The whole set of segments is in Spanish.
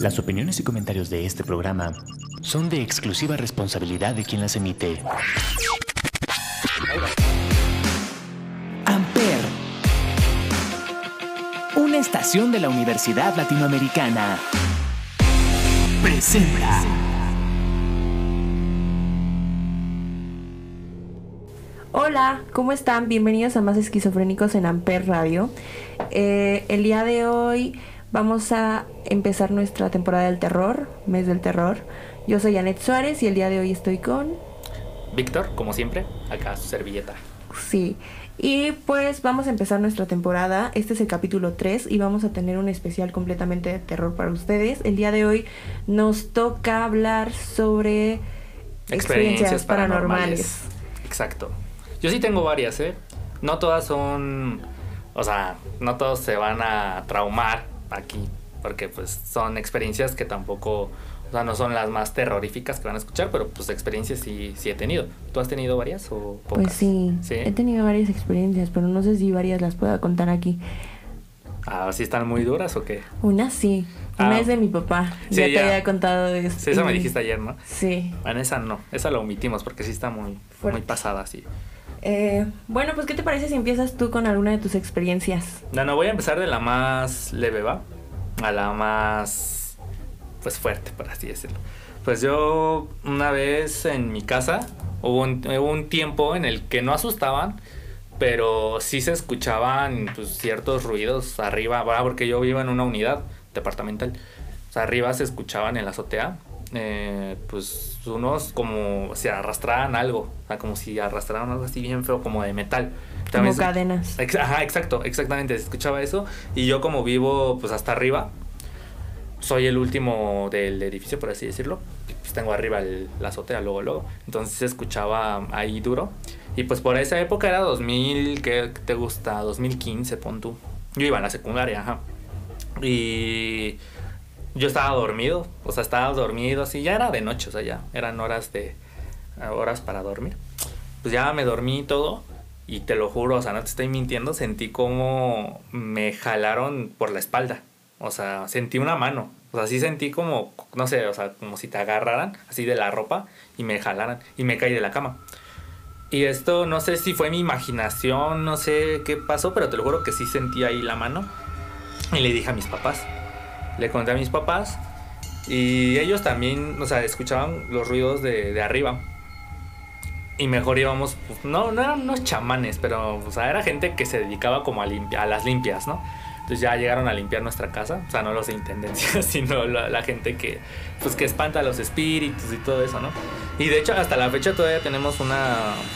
Las opiniones y comentarios de este programa son de exclusiva responsabilidad de quien las emite. Amper, una estación de la Universidad Latinoamericana, presenta. Hola, ¿cómo están? Bienvenidos a Más Esquizofrénicos en Amper Radio. Eh, el día de hoy vamos a empezar nuestra temporada del terror, mes del terror. Yo soy Anet Suárez y el día de hoy estoy con... Víctor, como siempre, acá su servilleta. Sí, y pues vamos a empezar nuestra temporada. Este es el capítulo 3 y vamos a tener un especial completamente de terror para ustedes. El día de hoy nos toca hablar sobre experiencias, paranormales. Exacto. Yo sí tengo varias, ¿eh? No todas son... O sea, no todos se van a traumar aquí, porque pues son experiencias que tampoco... O sea, no son las más terroríficas que van a escuchar, pero pues experiencias sí, sí he tenido. ¿Tú has tenido varias o pocas? Pues sí, ¿Sí? he tenido varias experiencias, pero no sé si varias las pueda contar aquí. Ah, ¿sí están muy duras o qué? Una sí, una Ah. es de mi papá. Sí, ya te había contado de Sí, eso me dijiste ayer, ¿no? Sí. Bueno, esa no, esa la omitimos porque sí está muy, Fuerte. muy pasada, sí. Eh, bueno, pues ¿qué te parece si empiezas tú con alguna de tus experiencias? No, no, voy a empezar de la más leve, ¿va? A la más, pues fuerte, por así decirlo. Pues yo una vez en mi casa hubo un, tiempo en el que no asustaban, pero sí se escuchaban pues, ciertos ruidos arriba, porque yo vivo en una unidad departamental. Arriba se escuchaban en la azotea, eh, pues unos como si arrastraran algo, o sea, como si arrastraran algo así bien feo, como de metal. Como También se- cadenas. Ex- Ajá, exacto, exactamente, se escuchaba eso. Y yo como vivo pues hasta arriba, soy el último del edificio, por así decirlo. Pues tengo arriba el- la azotea, luego, luego. Entonces se escuchaba ahí duro. Y pues por esa época era 2000, ¿qué te gusta? 2015, pon tú. Yo iba a la secundaria, ajá. Y yo estaba dormido, o sea, estaba dormido así, ya era de noche, o sea, ya eran horas de horas para dormir. Pues ya me dormí y todo y te lo juro, o sea, no te estoy mintiendo, sentí como me jalaron por la espalda. O sea, sentí una mano. O sea, sí sentí como, no sé, o sea, como si te agarraran así de la ropa y me jalaran y me caí de la cama. Y esto no sé si fue mi imaginación, no sé qué pasó, pero te lo juro que sí sentí ahí la mano. Y le dije a mis papás. Le conté a mis papás. Y ellos también, o sea, escuchaban los ruidos de, de arriba. Y mejor íbamos, pues, no, no eran unos chamanes, pero, o sea, era gente que se dedicaba como a, limpia, a las limpias, ¿no? Entonces ya llegaron a limpiar nuestra casa, o sea, no los de intendencia, sino la, la gente que, pues, que espanta a los espíritus y todo eso, ¿no? Y de hecho, hasta la fecha todavía tenemos una,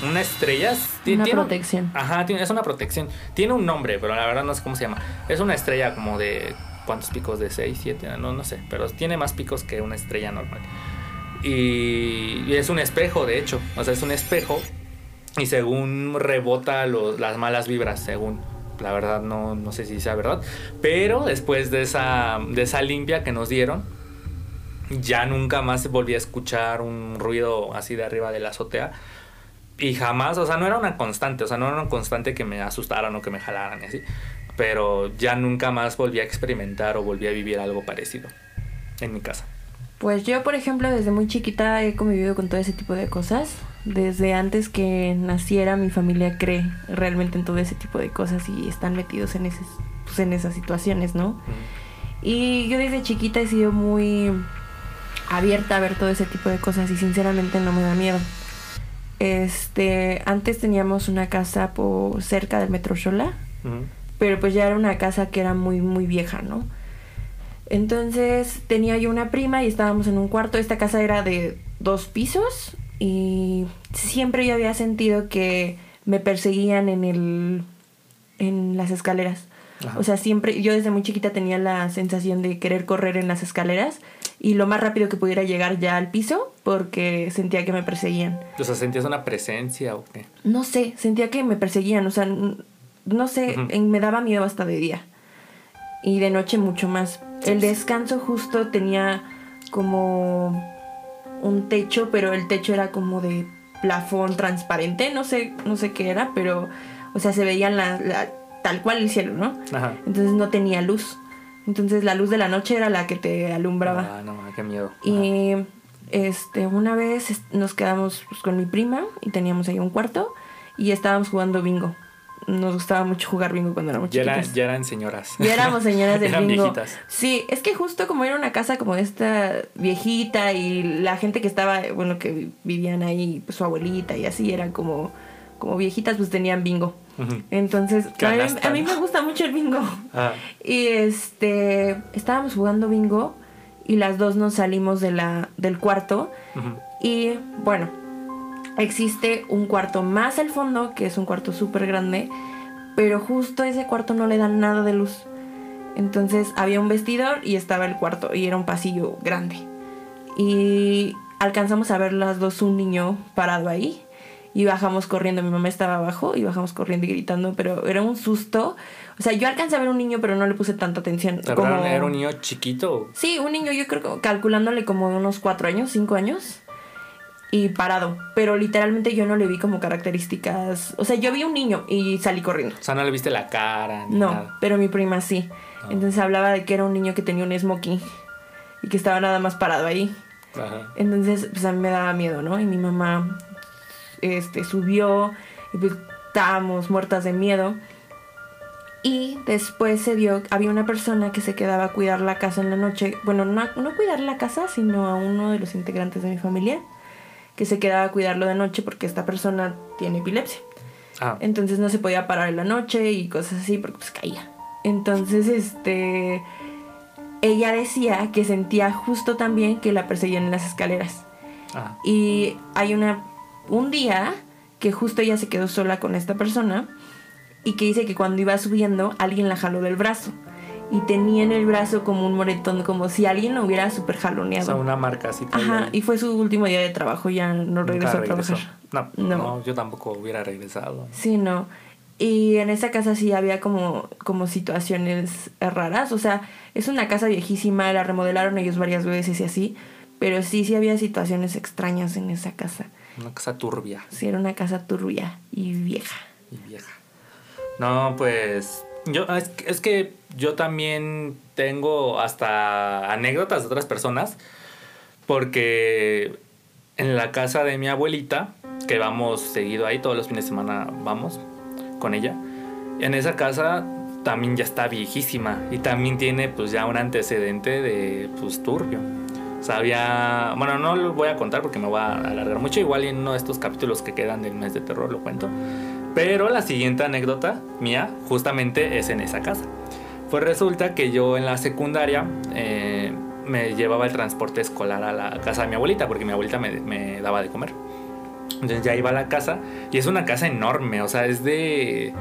una estrella. Una tiene protección. Ajá, tiene- es una protección. Tiene un nombre, pero la verdad no sé cómo se llama. Es una estrella como de. ¿Cuántos picos? De 6, 7, no, no sé. Pero tiene más picos que una estrella normal. Y, y es un espejo, de hecho. O sea, es un espejo. Y según rebota las malas vibras, según. La verdad no, no sé si sea verdad. Pero después de esa, de esa limpia que nos dieron, ya nunca más volví a escuchar un ruido así de arriba de la azotea. Y jamás, o sea, no era una constante, o sea, no era una constante que me asustaran o que me jalaran y así. Pero ya nunca más volví a experimentar o volví a vivir algo parecido en mi casa. Pues yo, por ejemplo, desde muy chiquita he convivido con todo ese tipo de cosas. Desde antes que naciera, mi familia cree realmente en todo ese tipo de cosas y están metidos en, ese, pues, en esas situaciones, ¿no? Y yo desde chiquita he sido muy abierta a ver todo ese tipo de cosas y sinceramente no me da miedo. Este, antes teníamos una casa por cerca del Metro Ujú. Pero pues ya era una casa que era muy muy vieja, ¿no? Entonces tenía yo una prima y estábamos en un cuarto. Esta casa era de dos pisos y siempre yo había sentido que me perseguían en el en las escaleras. Ajá. O sea, siempre yo desde muy chiquita tenía la sensación de querer correr en las escaleras y lo más rápido que pudiera llegar ya al piso porque sentía que me perseguían. O sea, ¿sentías una presencia o qué? No sé, sentía que me perseguían, o sea, no sé, en- me daba miedo hasta de día. Y de noche mucho más. El descanso justo tenía como un techo, pero el techo era como de plafón transparente, no sé, no sé qué era, pero, o sea, se veía la, la- tal cual el cielo, ¿no? Ajá. Entonces no tenía luz. Entonces la luz de la noche era la que te alumbraba. Ah, no, qué miedo. Y este, una vez nos quedamos pues, con mi prima y teníamos ahí un cuarto y estábamos jugando bingo. Nos gustaba mucho jugar bingo cuando éramos Ya, era- ya eran señoras. Ya éramos señoras Eran bingo. viejitas. Sí, es que justo como era una casa como esta viejita y la gente que estaba, bueno, que vivían ahí, pues su abuelita y así, eran como, como viejitas, pues tenían bingo. Entonces, a mí, a mí me gusta mucho el bingo. Ah, Y este, estábamos jugando bingo y las dos nos salimos de la, del cuarto y bueno, existe un cuarto más al fondo, que es un cuarto súper grande, pero justo ese cuarto no le dan nada de luz. Entonces había un vestidor y estaba el cuarto y era un pasillo grande. Y alcanzamos a ver las dos un niño parado ahí y bajamos corriendo. Mi mamá estaba abajo y bajamos corriendo y gritando, pero era un susto. O sea, yo alcancé a ver un niño, pero no le puse tanta atención. ¿Pero como- ¿Era un niño chiquito? Sí, un niño, yo creo calculándole como unos cuatro años, cinco años. Y parado. Pero literalmente yo no le vi como características. O sea, yo vi un niño y salí corriendo. O sea, no le viste la cara ni No, nada. pero mi prima sí. Ah. Entonces hablaba de que era un niño que tenía un smoking. Y que estaba nada más parado ahí. Ajá. Entonces, pues a mí me daba miedo, ¿no? Y mi mamá este, subió y pues estábamos muertas de miedo. Y después se dio, había una persona que se quedaba a cuidar la casa en la noche. Bueno, no, no cuidar la casa, sino a uno de los integrantes de mi familia. Que se quedaba a cuidarlo de noche porque esta persona tiene epilepsia. Ah, Entonces no se podía parar en la noche y cosas así porque pues caía. Entonces, este. Ella decía que sentía justo también que la perseguían en las escaleras. ah. Y hay una. Un día que justo ella se quedó sola con esta persona. Y que dice que cuando iba subiendo, alguien la jaló del brazo. Y tenía en el brazo como un moretón, como si alguien lo hubiera súper O jaloneado. sea, una marca así. Ajá, y fue su último día de trabajo, ya no regresó a trabajar. No, No. no, yo tampoco hubiera regresado. Sí, no. Y en esa casa sí había como, como situaciones raras. O sea, es una casa viejísima, la remodelaron ellos varias veces y así. Pero sí, sí había situaciones extrañas en esa casa. Una casa turbia Sí, era una casa turbia y vieja. y vieja. No, pues. Yo, es, que- es que yo también tengo hasta anécdotas de otras personas. Porque en la casa de mi abuelita, que vamos seguido ahí, todos los fines de semana vamos con ella. En esa casa también ya está viejísima y también tiene pues ya un antecedente de pues turbio. O sea. Bueno, no lo voy a contar porque me voy a alargar mucho. Igual en uno de estos capítulos que quedan del mes de terror lo cuento. Pero la siguiente anécdota mía justamente es en esa casa. Pues resulta que yo en la secundaria eh, me llevaba el transporte escolar a la casa de mi abuelita porque mi abuelita me, me daba de comer. Entonces ya iba a la casa y es una casa enorme, o sea, es de...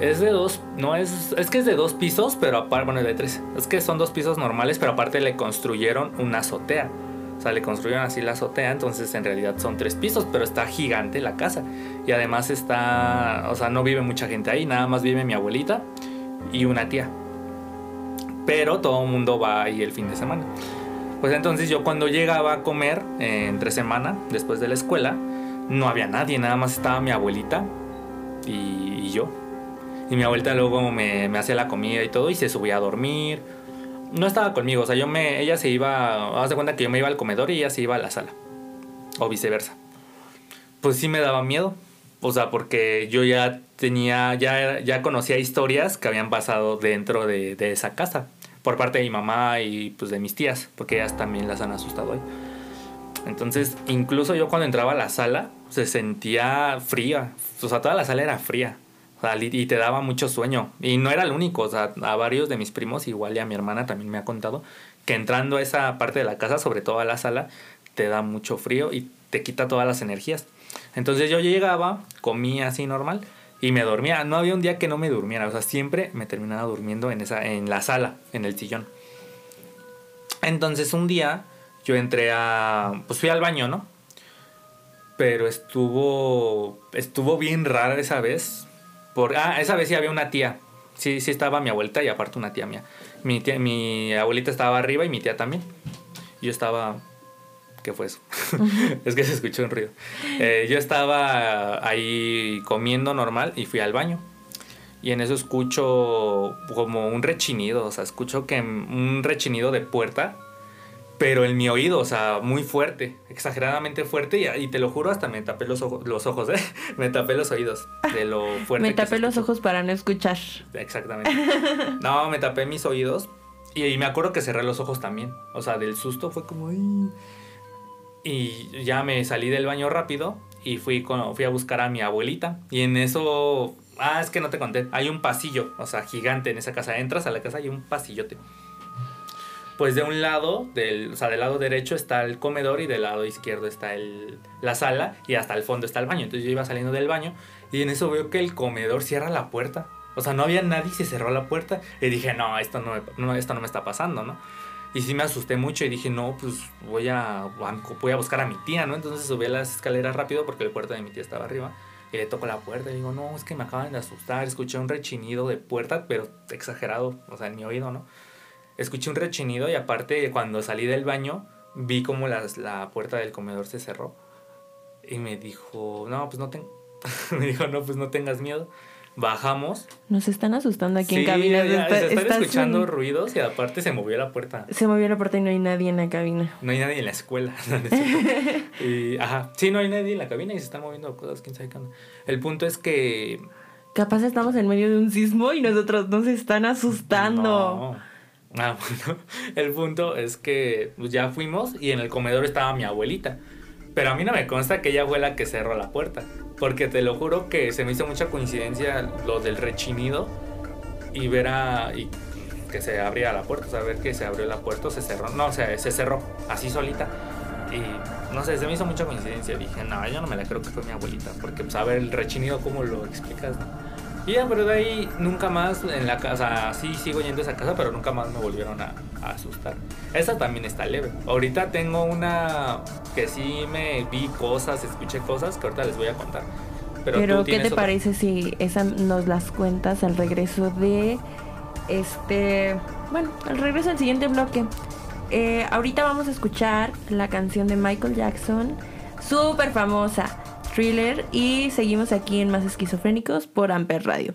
Es de dos, no es, es que es de dos pisos, pero aparte, bueno, de tres. Es que son dos pisos normales, pero aparte le construyeron una azotea. O sea, le construyeron así la azotea, entonces en realidad son tres pisos, pero está gigante la casa. Y además está, o sea, no vive mucha gente ahí, nada más vive mi abuelita y una tía. Pero todo el mundo va ahí el fin de semana. Pues entonces yo cuando llegaba a comer eh, entre semana, después de la escuela, no había nadie, nada más estaba mi abuelita y, yo. Y mi abuelita luego me, me hacía la comida y todo y se subía a dormir. No estaba conmigo, o sea, yo me, ella se iba, haz de cuenta que yo me iba al comedor y ella se iba a la sala. O viceversa. Pues sí me daba miedo. O sea, porque yo ya tenía, ya, ya conocía historias que habían pasado dentro de, esa casa. Por parte de mi mamá y pues de mis tías, porque ellas también las han asustado ahí. Entonces, incluso yo cuando entraba a la sala, se sentía fría. O sea, toda la sala era fría. Y te daba mucho sueño. Y no era el único. O sea, a varios de mis primos, igual y a mi hermana también me ha contado, que entrando a esa parte de la casa, sobre todo a la sala, te da mucho frío y te quita todas las energías. Entonces yo llegaba, comía así normal y me dormía. No había un día que no me durmiera. O sea, siempre me terminaba durmiendo en, esa, en la sala, en el sillón. Entonces un día yo entré a... Pues fui al baño, ¿no? Pero estuvo... Estuvo bien rara esa vez. Por, ah, esa vez sí había una tía. Sí, sí estaba mi abuelita y aparte una tía mía. Mi, tía- mi abuelita estaba arriba y mi tía también. Yo estaba... ¿Qué fue eso? es que se escuchó un ruido. Eh, yo estaba ahí comiendo normal y fui al baño. y en eso escucho como un rechinido, o sea, escucho que un rechinido de puerta, pero en mi oído, o sea, muy fuerte, exageradamente fuerte, y, y te lo juro, hasta me tapé los, ojos, los ojos, ¿eh? me tapé los oídos de lo fuerte. me tapé los ojos para no escuchar. Exactamente. No, me tapé mis oídos y, y, me acuerdo que cerré los ojos también, o sea, del susto fue como... Ay. Y ya me salí del baño rápido y fui, con, fui a buscar a mi abuelita. Y en eso. Ah, es que no te conté. Hay un pasillo, o sea, gigante en esa casa. Entras a la casa y hay un pasillote. Pues de un lado, del, o sea, del lado derecho está el comedor y del lado izquierdo está el, la sala y hasta el fondo está el baño. Entonces yo iba saliendo del baño y en eso veo que el comedor cierra la puerta. O sea, no había nadie, se cerró la puerta y dije, no, esto no, no, esto no me está pasando, ¿no? Y sí me asusté mucho y dije, no, pues voy a, voy a buscar a mi tía, ¿no? Entonces subí a las escaleras rápido porque el cuarto de mi tía estaba arriba. Y le toco la puerta y digo, no, es que me acaban de asustar. Escuché un rechinido de puerta, pero exagerado, o sea, en mi oído, ¿no? Escuché un rechinido y aparte cuando salí del baño vi como las, la puerta del comedor se cerró. Y me dijo, no, pues no tengo... me dijo, no, pues no tengas miedo bajamos. Nos están asustando aquí en cabina. Ya, se están escuchando ruidos y aparte se movió la puerta. Se movió la puerta y no hay nadie en la cabina. No hay nadie en la escuela. y, ajá, sí, no hay nadie en la cabina y se están moviendo cosas, quién sabe qué El punto es que... Capaz estamos en medio de un sismo y nosotros nos están asustando. No. Ah, bueno, el punto es que pues, ya fuimos y en el comedor estaba mi abuelita. Pero a mí no me consta que ella fue la que cerró la puerta. Porque te lo juro que se me hizo mucha coincidencia lo del rechinido y ver a. Y que se abría la puerta, saber que se abrió la puerta, se cerró. No, o sea, se cerró así solita. Y no sé, se me hizo mucha coincidencia. Dije, no, yo no me la creo que fue mi abuelita. Porque, pues, a ver, el rechinido, ¿cómo lo explicas? Y ya, pero de ahí nunca más en la casa, sí sigo yendo a esa casa, pero nunca más me volvieron a, a asustar. Esa también está leve. Ahorita tengo una que sí me vi cosas, escuché cosas que ahorita les voy a contar. Pero, pero ¿qué te otra? parece si esa nos las cuentas al regreso de este, bueno, al regreso del siguiente bloque? Eh, ahorita vamos a escuchar la canción de Michael Jackson, súper famosa. Thriller y seguimos aquí en Más Esquizofrénicos por Amper Radio.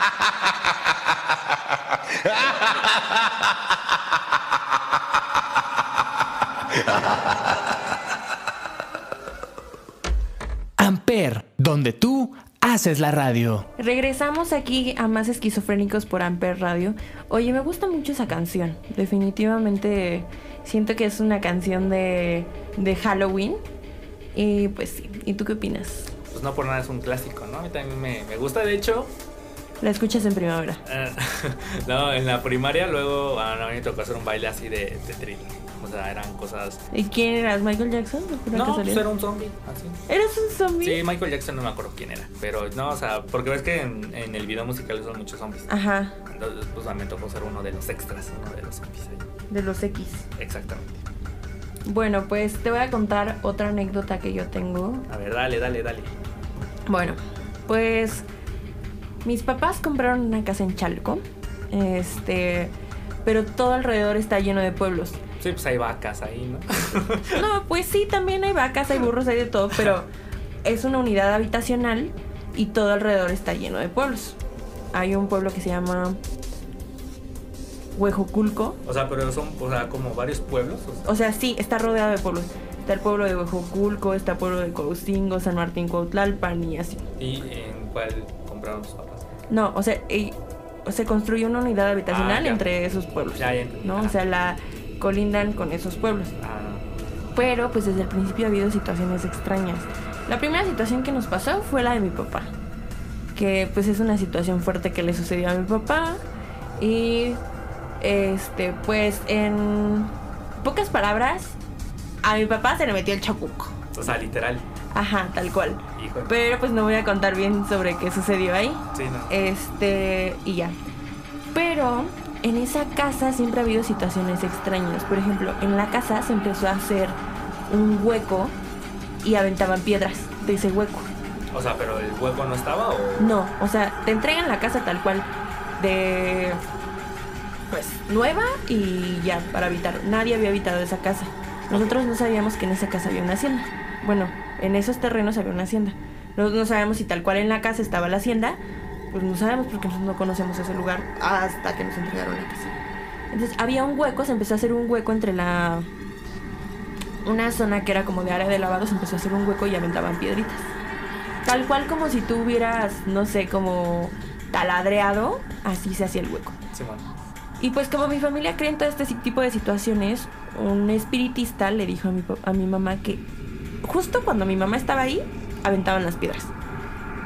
Amper, donde tú haces la radio. Regresamos aquí a Más Esquizofrénicos por Amper Radio. Oye, me gusta mucho esa canción. Definitivamente siento que es una canción de, de Halloween. Y pues sí. ¿Y tú qué opinas? Pues no por nada es un clásico, ¿no? A mí también me, me gusta, de hecho. La escuchas en primavera. no, en la primaria luego a mí me tocó hacer un baile así de, de. O sea, eran cosas... ¿Y quién eras? ¿Michael Jackson? ¿De pura No, pues era un zombie, así. ¿Eres un zombie? Sí, Michael Jackson no me acuerdo quién era. Pero no, o sea, porque ves que en, en el video musical son muchos zombies. Ajá, Entonces, pues a mí me tocó ser uno de los extras, uno de los zombies ahí. de los X. Exactamente. Bueno, pues te voy a contar otra anécdota que yo tengo. A ver, dale, dale, dale. Bueno, pues mis papás compraron una casa en Chalco. Este, pero todo alrededor está lleno de pueblos. Sí, pues hay vacas ahí, ¿no? No, pues sí, también hay vacas, hay burros, hay de todo, pero es una unidad habitacional y todo alrededor está lleno de pueblos. Hay un pueblo que se llama Huejoculco. O sea, pero son, o sea, como varios pueblos. o sea. O sea, sí, está rodeado de pueblos. Está el pueblo de Huejoculco, está el pueblo de Coustingo, San Martín Cuautlalpan y así. ¿Y en cuál compraron tus papás? No, o sea, y- se construyó una unidad habitacional Ah, entre esos pueblos. Ya, ya entendí. ¿No? O sea, la colindan con esos pueblos. Ah, Pero pues desde el principio ha habido situaciones extrañas. La primera situación que nos pasó fue la de mi papá. Que pues es una situación fuerte que le sucedió a mi papá. Y este, pues en pocas palabras, a mi papá se le metió el chacuco. o sea, literal. Ajá, tal cual. Pero pues no voy a contar bien sobre qué sucedió ahí. Sí, no. Este, y ya. Pero en esa casa siempre ha habido situaciones extrañas. Por ejemplo, en la casa se empezó a hacer un hueco y aventaban piedras de ese hueco. O sea, pero el hueco no estaba o. No, o sea, te entregan la casa tal cual de pues nueva y ya para habitar. Nadie había habitado esa casa. Nosotros no sabíamos que en esa casa había una hacienda. Bueno, en esos terrenos había una hacienda. No sabemos si tal cual en la casa estaba la hacienda. Pues no sabemos porque nosotros no conocemos ese lugar hasta que nos entregaron la casa. Entonces había un hueco, se empezó a hacer un hueco entre la... Una zona que era como de área de lavado, se empezó a hacer un hueco y aventaban piedritas. Tal cual como si tú hubieras, no sé, como taladreado, así se hacía el hueco. Sí, bueno. Y pues como mi familia cree en todo este tipo de situaciones, un espiritista le dijo a mi, a mi mamá que justo cuando mi mamá estaba ahí, aventaban las piedras.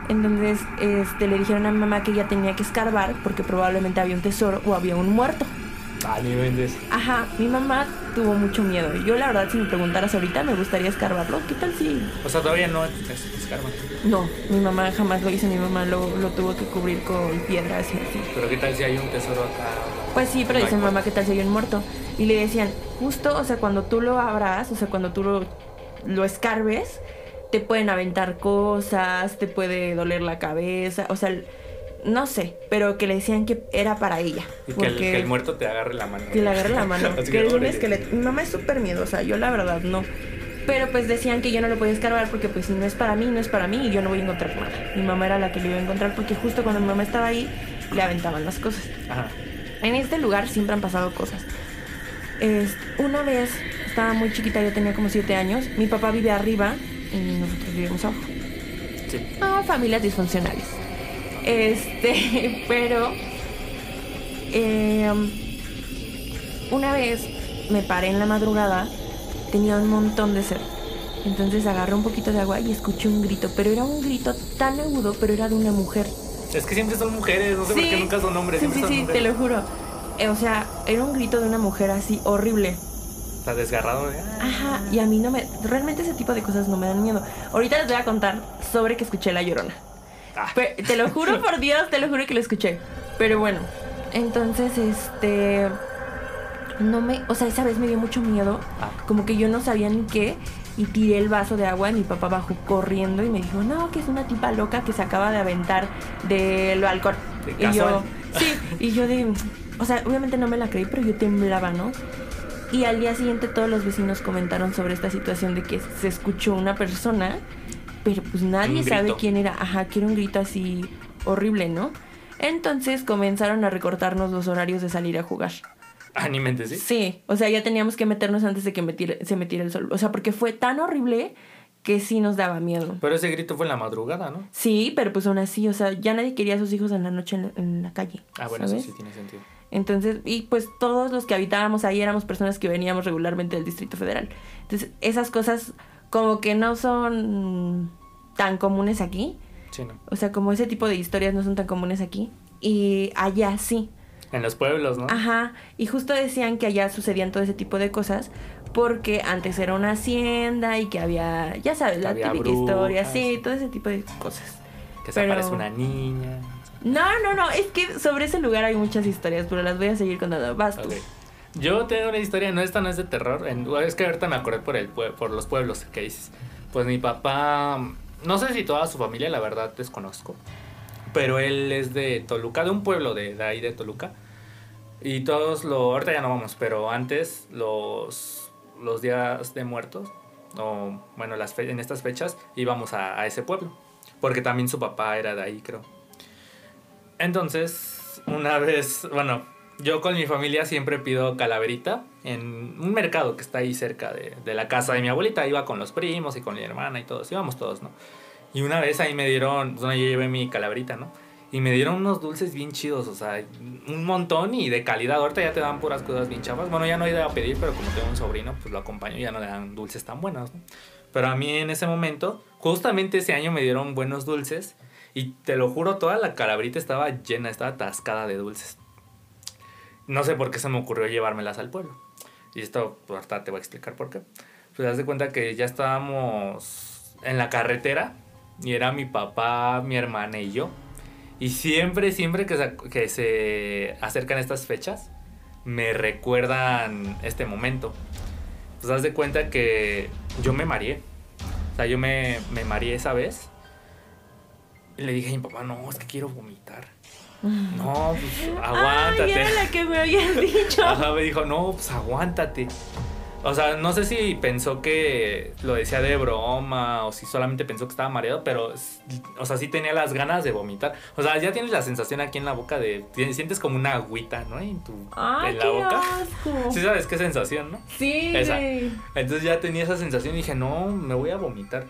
Entonces este, le dijeron a mi mamá que ella tenía que escarbar porque probablemente había un tesoro o había un muerto. Ah, ni vendes. Ajá, mi mamá tuvo mucho miedo. Yo la verdad si me preguntaras ahorita me gustaría escarbarlo. ¿Qué tal si O sea, todavía no es, es karma. No, mi mamá jamás lo hizo, mi mamá lo, lo tuvo que cubrir con piedras y así. Pero qué tal si hay un tesoro acá. Pues sí, pero No dice mamá que tal si hay un muerto. Y le decían, justo, o sea, cuando tú lo abras, o sea, cuando tú lo, lo escarbes, te pueden aventar cosas, te puede doler la cabeza, o sea, no sé, pero que le decían que era para ella. Y que el, porque- que el muerto te agarre la mano. que le agarre la mano. Que un esqueleto. Mi mamá es súper miedosa, yo la verdad no. Pero pues decían que yo no lo podía escarbar porque pues si no es para mí, no es para mí y yo no voy a encontrar nada. Mi mamá era la que lo iba a encontrar porque justo cuando mi mamá estaba ahí le aventaban las cosas. Ajá. En este lugar siempre han pasado cosas. Es- una vez, estaba muy chiquita, yo tenía como 7 años, mi papá vive arriba y nosotros vivimos abajo. Sí. Ah, familias disfuncionales. Este, pero eh, una vez me paré en la madrugada, tenía un montón de sed. Entonces agarré un poquito de agua y escuché un grito, pero era un grito tan agudo, pero era de una mujer. Es que siempre son mujeres, no sé por qué nunca son hombres. Sí, sí, sí, te lo juro. Eh, o sea, era un grito de una mujer así horrible. Está desgarrado. ¿eh? Ajá, y a mí no me. Realmente ese tipo de cosas no me dan miedo. Ahorita les voy a contar sobre que escuché la llorona. Ah. Pe- te lo juro por Dios, te lo juro que lo escuché. Pero bueno, entonces este. No me. O sea, esa vez me dio mucho miedo. Ah. Como que yo no sabía ni qué. Y tiré el vaso de agua y mi papá bajó corriendo y me dijo, no, que es una tipa loca que se acaba de aventar del balcón. De y yo, sí, y yo de, o sea, obviamente no me la creí, pero yo temblaba, ¿no? Y al día siguiente todos los vecinos comentaron sobre esta situación de que se escuchó una persona, pero pues nadie sabe quién era. Ajá, que era un grito así horrible, ¿no? Entonces comenzaron a recortarnos los horarios de salir a jugar. Ah, ni mente, ¿sí? Sí, o sea, ya teníamos que meternos antes de que metiera- se metiera el sol. O sea, porque fue tan horrible que sí nos daba miedo. Pero ese grito fue en la madrugada, ¿no? Sí, pero pues aún así, o sea, ya nadie quería a sus hijos en la noche en la, en la calle. Ah, bueno, ¿sabes? eso sí tiene sentido. Entonces, y pues todos los que habitábamos ahí éramos personas que veníamos regularmente del Distrito Federal. Entonces, esas cosas como que no son tan comunes aquí. Sí, ¿no? O sea, como ese tipo de historias no son tan comunes aquí. Y allá sí. En los pueblos, ¿no? Ajá. Y justo decían que allá sucedían todo ese tipo de cosas porque antes era una hacienda y que había, ya sabes, la típica historia, sí, todo ese tipo de cosas. Que se pero- aparece una niña. No, no, no, es que sobre ese lugar hay muchas historias, pero las voy a seguir contando. Vas tú. Ok. Yo tengo una historia, no, esta no es de terror. en- es que ahorita me acordé por, el, por los pueblos que dices. Pues mi papá, no sé si toda su familia, la verdad desconozco. Pero él es de Toluca, de un pueblo de, de ahí de Toluca. Y todos lo. Ahorita ya no vamos, pero antes, los, los días de muertos, o bueno, las fe- en estas fechas, íbamos a, a ese pueblo. Porque también su papá era de ahí, creo. Entonces, una vez, bueno, yo con mi familia siempre pido calaverita en un mercado que está ahí cerca de, de la casa de mi abuelita. Iba con los primos y con mi hermana y todos, íbamos todos, ¿no? Y una vez ahí me dieron, bueno, yo llevé mi calaverita, ¿no? Y me dieron unos dulces bien chidos, o sea, un montón y de calidad. Ahorita ya te dan puras cosas bien chafas. Bueno, ya no he ido a pedir, pero como tengo un sobrino, pues lo acompaño y ya no le dan dulces tan buenos, ¿no? Pero a mí en ese momento, justamente ese año me dieron buenos dulces. Y te lo juro, toda la calaverita estaba llena, estaba atascada de dulces. No sé por qué se me ocurrió llevármelas al pueblo. Y esto, pues, ahorita te voy a explicar por qué. Pues haz de cuenta que ya estábamos en la carretera y era mi papá, mi hermana y yo. Y siempre, siempre que se, que se acercan estas fechas, me recuerdan este momento. Pues haz de cuenta que yo me mareé. O sea, yo me, me mareé esa vez. Y le dije a mi papá, no, es que quiero vomitar. No, pues Ay, aguántate. era la que me habías dicho. Ajá, me dijo, no, pues aguántate. O sea, no sé si pensó que lo decía de broma o si solamente pensó que estaba mareado, pero, o sea, sí tenía las ganas de vomitar. O sea, ya tienes la sensación aquí en la boca de, sientes como una agüita, ¿no? En, tu, Ay, en la qué boca. asco. Sí sabes qué sensación, ¿no? Sí, Esa. Entonces ya tenía esa sensación y dije, no, me voy a vomitar.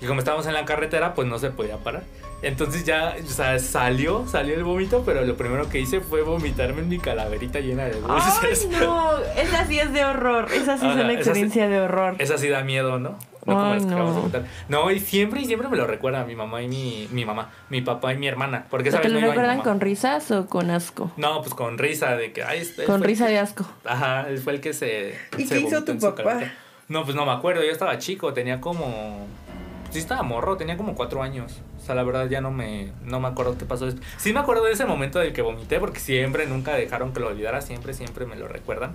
Y como estábamos en la carretera, pues no se podía parar. Entonces ya, o sea, salió, salió el vómito, pero lo primero que hice fue vomitarme en mi calaverita llena de Ay, dulces. no, esa sí es de horror. Esa sí es una sí- experiencia de horror. Esa sí da miedo, ¿no? No como Ay, las que no. contar. No, y siempre y siempre me lo recuerda mi mamá y mi, mi mamá, mi papá y mi hermana. Porque esa ¿Te vez lo recuerdan con risas o con asco? No, pues con risa de que... Ay, este Con risa de asco. Ajá, él fue el que se... ¿Y se qué hizo tu papá? No, pues no me acuerdo, yo estaba chico, tenía como... Sí estaba morro, tenía como cuatro años. O sea, la verdad ya no me, no me acuerdo qué pasó después. Sí me acuerdo de ese momento del que vomité, porque siempre, nunca dejaron que lo olvidara, siempre, siempre me lo recuerdan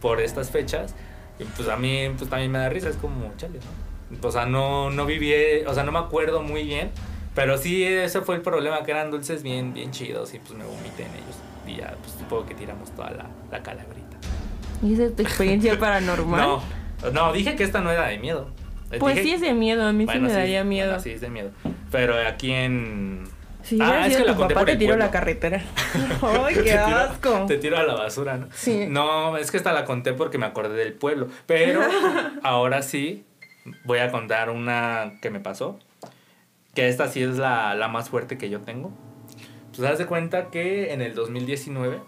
por estas fechas. Y pues a mí pues también me da risa, es como, chale, ¿no? O sea, no, no viví, o sea, no me acuerdo muy bien. Pero sí, ese fue el problema, que eran dulces bien, bien chidos y pues me vomité en ellos. Y ya, pues supongo que tiramos toda la, la calaverita. ¿Y esa es tu experiencia paranormal? No, no, dije que esta no era de miedo. Les Pues dije- sí es de miedo, a mí Bueno, sí me sí, daría miedo. bueno, sí, es de miedo. Pero aquí en... Si Ah, es que la conté papá, por te pueblo. la carretera. ¡Ay, qué asco! Te tiro a la basura, ¿no? Sí. No, es que esta la conté porque me acordé del pueblo. Pero ahora sí voy a contar una que me pasó. Que esta sí es la, la más fuerte que yo tengo. Pues haz de cuenta que en el 2019.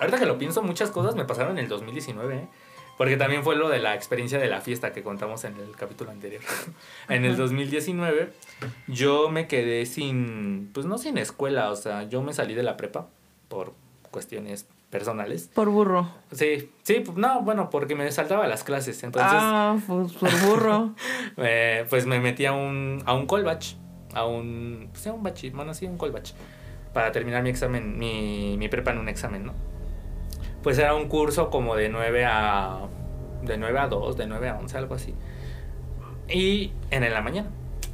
Ahorita que lo pienso, muchas cosas me pasaron en el 2019, ¿eh? Porque también fue lo de la experiencia de la fiesta que contamos en el capítulo anterior. en el Ajá. 2019 yo me quedé sin, pues no sin escuela, o sea, yo me salí de la prepa por cuestiones personales. Por burro. Sí, sí, pues, no, bueno, porque me saltaba las clases, entonces ah, pues por burro. eh, pues me metí a un, a un colbach, a un, pues, a un bachi, bueno, sí, un colbach, para terminar mi examen, mi, mi prepa en un examen, ¿no? Pues era un curso como de 9 a, de 9 a 2, de 9 a 11, algo así. Y en, la mañana.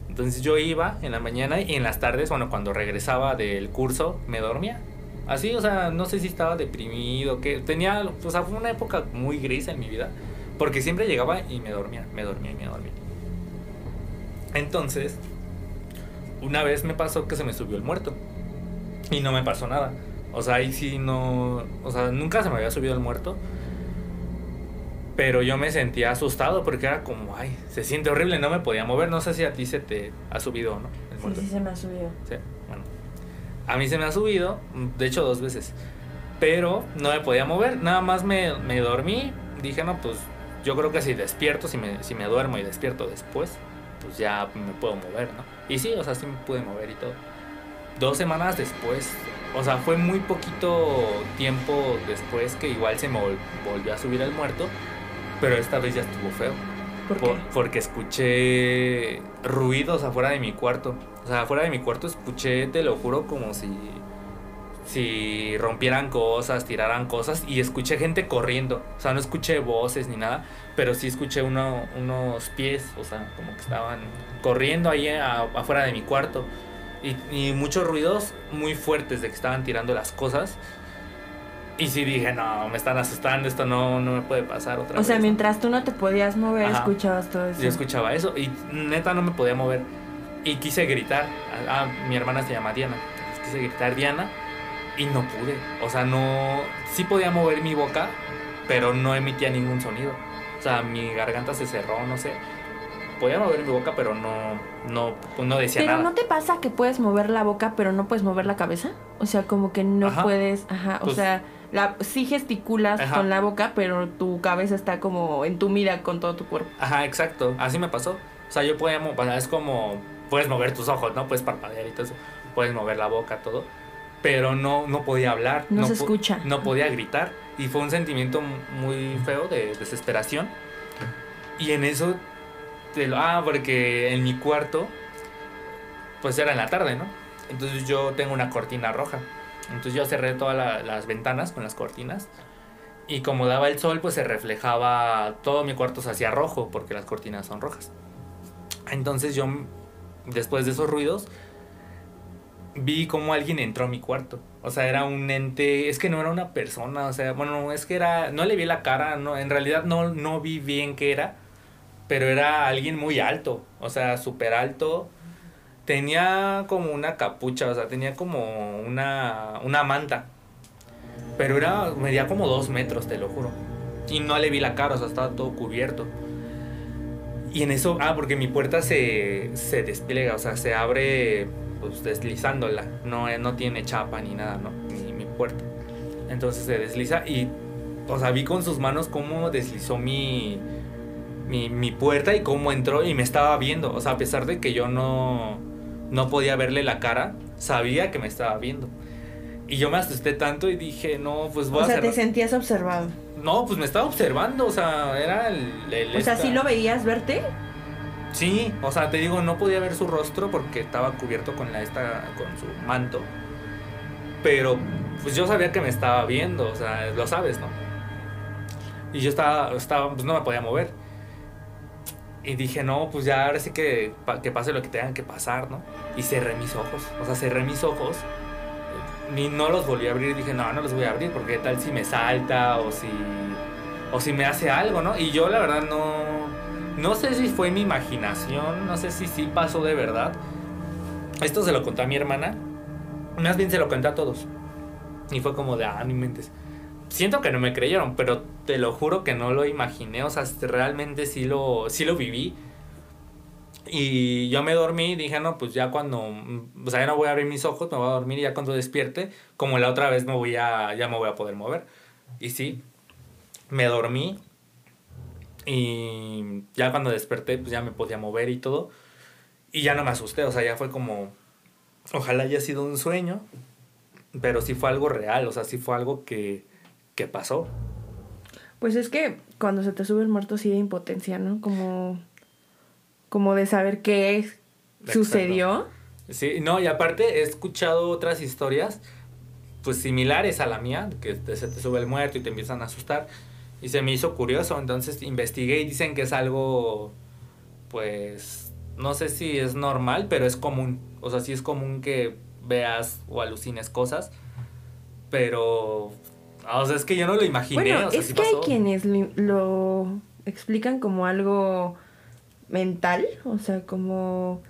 Entonces yo iba en la mañana y en las tardes, bueno, cuando regresaba del curso, me dormía. Así, o sea, no sé si estaba deprimido, que tenía, o sea, fue una época muy gris en mi vida, porque siempre llegaba y me dormía, me dormía y me dormía. Entonces, una vez me pasó que se me subió el muerto y no me pasó nada. O sea, ahí sí no, o sea, nunca se me había subido el muerto. Pero yo me sentía asustado porque era como, ay, se siente horrible, no me podía mover. No sé si a ti se te ha subido o no el Sí, muerto. sí se me ha subido. Sí, bueno. A mí se me ha subido, de hecho dos veces. Pero no me podía mover, nada más me, me dormí. Dije, no, pues yo creo que si despierto, si me, si me duermo y despierto después, pues ya me puedo mover, ¿no? Y sí, o sea, sí me pude mover y todo. Dos semanas después, o sea, fue muy poquito tiempo después que igual se me vol- volvió a subir el muerto, pero esta vez ya estuvo feo. ¿Por Por- qué? porque escuché ruidos afuera de mi cuarto. O sea, afuera de mi cuarto escuché, te lo juro, como si, si rompieran cosas, tiraran cosas. Y escuché gente corriendo. O sea, no escuché voces ni nada. Pero sí escuché uno- unos pies, o sea, como que estaban corriendo ahí a- afuera de mi cuarto. Y, y muchos ruidos muy fuertes de que estaban tirando las cosas. Y sí dije, no, me están asustando, esto no, no me puede pasar otra O sea, vez. mientras tú no te podías mover, Ajá. escuchabas todo eso. Yo escuchaba eso y neta no me podía mover. Y quise gritar. Ah, mi hermana se llama Diana. Entonces quise gritar Diana y no pude. O sea, no. Sí podía mover mi boca, pero no emitía ningún sonido. O sea, mi garganta se cerró, no sé. Podía mover mi boca, pero no, no, no decía Pero nada. ¿no te pasa que puedes mover la boca, pero no puedes mover la cabeza? O sea, como que no Ajá. puedes, ajá, o Pues- sea, la, sí gesticulas Ajá. con la boca, pero tu cabeza está como entumida con todo tu cuerpo. Ajá, exacto. Así me pasó. O sea, yo podía mo- o sea, es como puedes mover tus ojos, ¿no? Puedes parpadear y todo eso. Puedes mover la boca, todo. Pero no, no podía hablar. No se escucha. No podía gritar. Y fue un sentimiento muy feo de desesperación. Y en eso, te lo- ah, porque en mi cuarto, pues era en la tarde, ¿no? Entonces yo tengo una cortina roja. Entonces yo cerré todas la- las ventanas con las cortinas. Y como daba el sol, pues se reflejaba, todo mi cuarto se hacía rojo porque las cortinas son rojas. Entonces yo, después de esos ruidos, vi como alguien entró a mi cuarto. O sea, era un ente, es que no era una persona, o sea, bueno, es que era, no le vi la cara, no, en realidad no, no vi bien qué era, pero era alguien muy alto, o sea, súper alto. Tenía como una capucha, o sea, tenía como una, una manta. Pero era, medía como dos metros, te lo juro. Y no le vi la cara, o sea, estaba todo cubierto. Y en eso, ah, porque mi puerta se, se despliega, o sea, se abre pues deslizándola. No, eh, no tiene chapa ni nada, ¿no? Mi, mi puerta. Entonces se desliza y, o sea, vi con sus manos cómo deslizó mi, mi, mi puerta y cómo entró y me estaba viendo. O sea, a pesar de que yo no, no podía verle la cara, sabía que me estaba viendo. Y yo me asusté tanto y dije, no, pues voy O a sea, cerrar. te sentías observado. No, pues me estaba observando, o sea, era el... el O sea, esta- ¿sí lo veías verte? Sí, o sea, te digo, no podía ver su rostro porque estaba cubierto con la esta con su manto. Pero pues yo sabía que me estaba viendo, o sea, lo sabes, ¿no? Y yo estaba estaba pues no me podía mover. Y dije, "No, pues ya ahora sí que que pase lo que tengan que pasar, ¿no?" Y cerré mis ojos, o sea, cerré mis ojos. Ni no los volví a abrir, dije, "No, no los voy a abrir porque tal si me salta o si o si me hace algo, ¿no?" Y yo la verdad no No sé si fue mi imaginación, no sé si sí pasó de verdad. Esto se lo conté a mi hermana. Más bien se lo conté a todos. Y fue como de, ah, ni mentes. Siento que no me creyeron, pero te lo juro que no lo imaginé. O sea, realmente sí lo, sí lo viví. Y yo me dormí, dije, no, pues ya cuando, mm, o sea, ya no voy a abrir mis ojos, me voy a dormir y ya cuando despierte, como la otra vez me voy a, ya me voy a poder mover. Y sí, me dormí y ya cuando desperté, pues ya me podía mover y todo. Y ya no me asusté, o sea, ya fue como, ojalá haya sido un sueño, pero sí fue algo real, o sea, sí fue algo que, que pasó. Pues es que cuando se te sube el muerto sí de impotencia, ¿no? Como, como de saber qué sucedió. Sí, no, y aparte he escuchado otras historias, pues similares a la mía, que te- se te sube el muerto y te empiezan a asustar. Y se me hizo curioso, entonces investigué y dicen que es algo, pues, no sé si es normal, pero es común. O sea, sí es común que veas o alucines cosas, pero, o sea, es que yo no lo imaginé. Bueno, o sea, es sí que hay quienes lo, lo explican como algo mental, o sea, como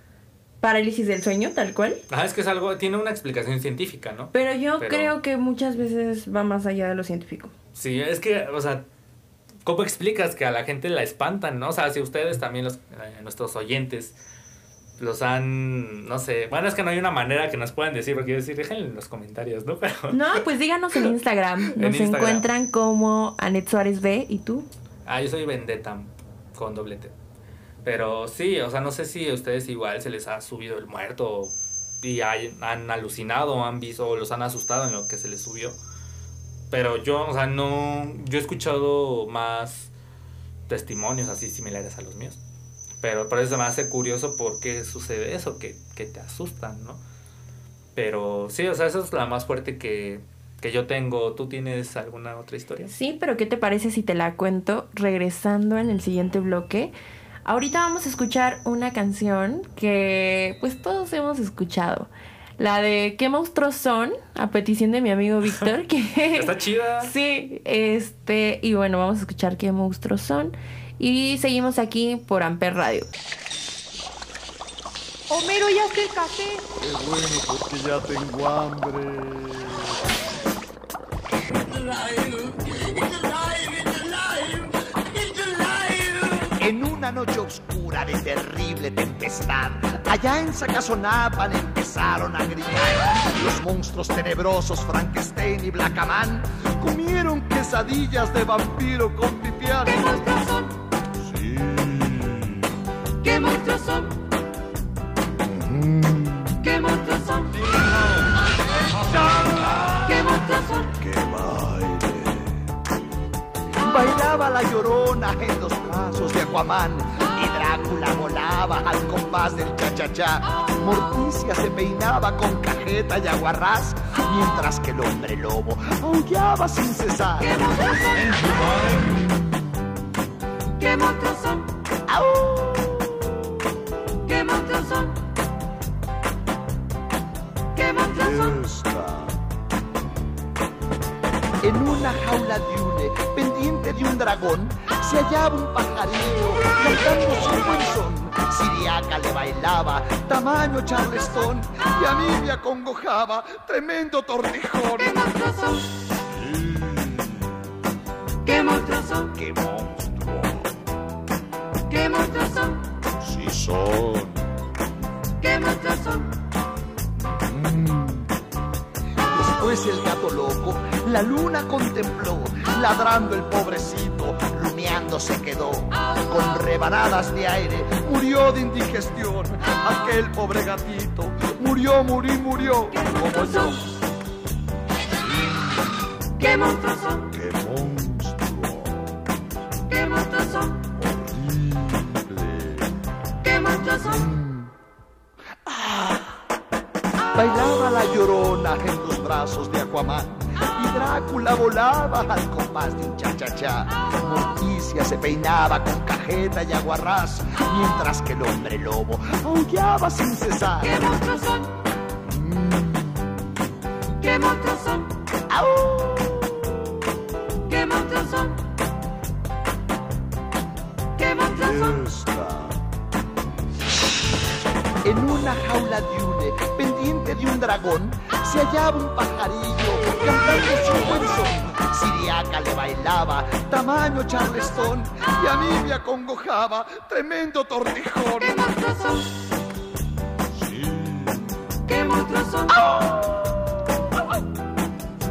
parálisis del sueño, tal cual. Ajá, es que es algo, tiene una explicación científica, ¿no? Pero yo Pero- creo que muchas veces va más allá de lo científico. Sí, es que, o sea, ¿cómo explicas que a la gente la espantan, no? O sea, si ustedes también, los, eh, nuestros oyentes, los han, no sé, bueno, es que no hay una manera que nos puedan decir, porque yo decir, déjenlo en los comentarios, ¿no? Pero, No, pues díganos en Instagram. En Nos Instagram. encuentran como Anet Suárez B y tú. ah, yo soy Vendetta con doblete. Pero sí, o sea, no sé si a ustedes igual se les ha subido el muerto y hay- han alucinado, han visto o los han asustado en lo que se les subió. Pero yo, o sea, no, yo he escuchado más testimonios así similares a los míos. Pero por eso me hace curioso por qué sucede eso, que, que te asustan, ¿no? Pero sí, o sea, esa es la más fuerte que, que yo tengo. ¿Tú tienes alguna otra historia? Sí, pero ¿qué te parece si te la cuento regresando en el siguiente bloque? Ahorita vamos a escuchar una canción que pues todos hemos escuchado. La de ¿Qué monstruos son? A petición de mi amigo Víctor. Que Está chida. Sí, este, y bueno, vamos a escuchar qué monstruos son. Y seguimos aquí por Amper Radio. Homero, ya está el café. Qué bueno, porque ya tengo hambre. En una noche oscura de terrible tempestad, allá en Sacazonapan empezaron a gritar. Los monstruos tenebrosos Frankenstein y Blackaman comieron quesadillas de vampiro con pipián. ¿Qué monstruos son? ¿Qué monstruos son? ¿Qué monstruos son? ¿Qué monstruos son? ¡Qué baile! Bailaba la llorona en los brazos de Aquaman y Drácula volaba al compás del cha-cha-cha. Morticia se peinaba con cajeta y aguarrás, mientras que el hombre lobo aullaba sin cesar. ¿Qué monstruos son? ¿Qué monstruos son? ¡Au! ¿Qué. En una jaula de hule, pendiente de un dragón, se hallaba un pajarito cantando su buen son. Siriaca le bailaba, tamaño charlestón, y a mí me acongojaba, tremendo tortijón. ¿Qué monstruos son? ¿Qué monstruos son? ¡Qué monstruo! ¿Qué? Sí son. ¿Qué monstruos son? Después el gato loco, la luna contempló, ladrando el pobrecito, rumiando se quedó. Con rebanadas de aire, murió de indigestión. Aquel pobre gatito, murió, murió, murió, como yo. ¿Qué monstruos son? ¡Qué monstruo! ¿Qué monstruos son? Horrible. ¿Qué monstruos son? La llorona en los brazos de Aquaman. Y Drácula volaba al compás de un cha-cha-cha. Morticia se peinaba con cajeta y aguarrás, mientras que el hombre lobo aullaba sin cesar. ¿Qué monstruos son? ¿Qué monstruos son? ¡Au! ¿Qué monstruos son? ¿Qué monstruos Fiesta. En una jaula de hule, de un dragón, se hallaba un pajarillo cantando su buen son. Siriaca le bailaba, tamaño charlestón, y a mí me acongojaba, tremendo tortijón. ¡Qué monstruos son! Sí. ¡Qué monstruos son!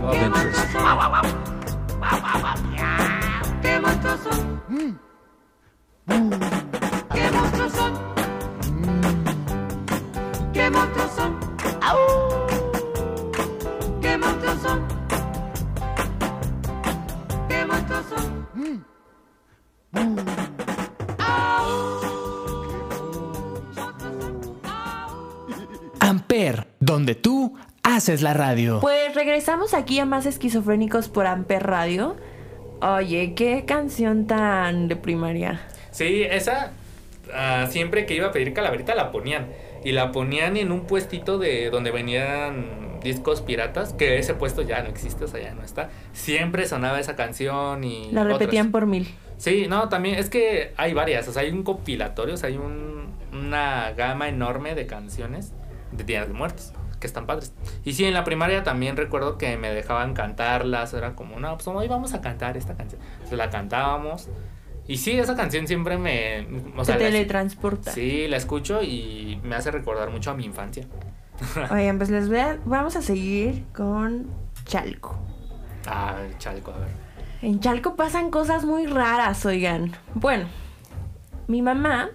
Of interest. ¡Qué monstruos son! ¡Qué monstruos son! ¡Qué monstruos son! ¡Qué monstruos son! ¡Qué monstruos son! Amper, donde tú haces la radio. Pues regresamos aquí a más esquizofrénicos por Amper Radio. Oye, qué canción tan de primaria. Sí, esa ah, siempre que iba a pedir calaverita la ponían. Y la ponían en un puestito de donde venían discos piratas, que ese puesto ya no existe, o sea, ya no está. Siempre sonaba esa canción y... La otras. repetían por mil. Sí, no, también es que hay varias, o sea, hay un compilatorio, o sea, hay un, una gama enorme de canciones de Días de Muertos, que están padres. Y sí, en la primaria también recuerdo que me dejaban cantarlas, era como, no, pues hoy vamos a cantar esta canción. Entonces la cantábamos. Y sí, esa canción siempre me... O sea, Te la- teletransporta. Sí, la escucho y me hace recordar mucho a mi infancia. Oigan, pues les voy a- vamos a seguir con Chalco. Ah, chalco, a ver. En Chalco pasan cosas muy raras, oigan. Bueno, mi mamá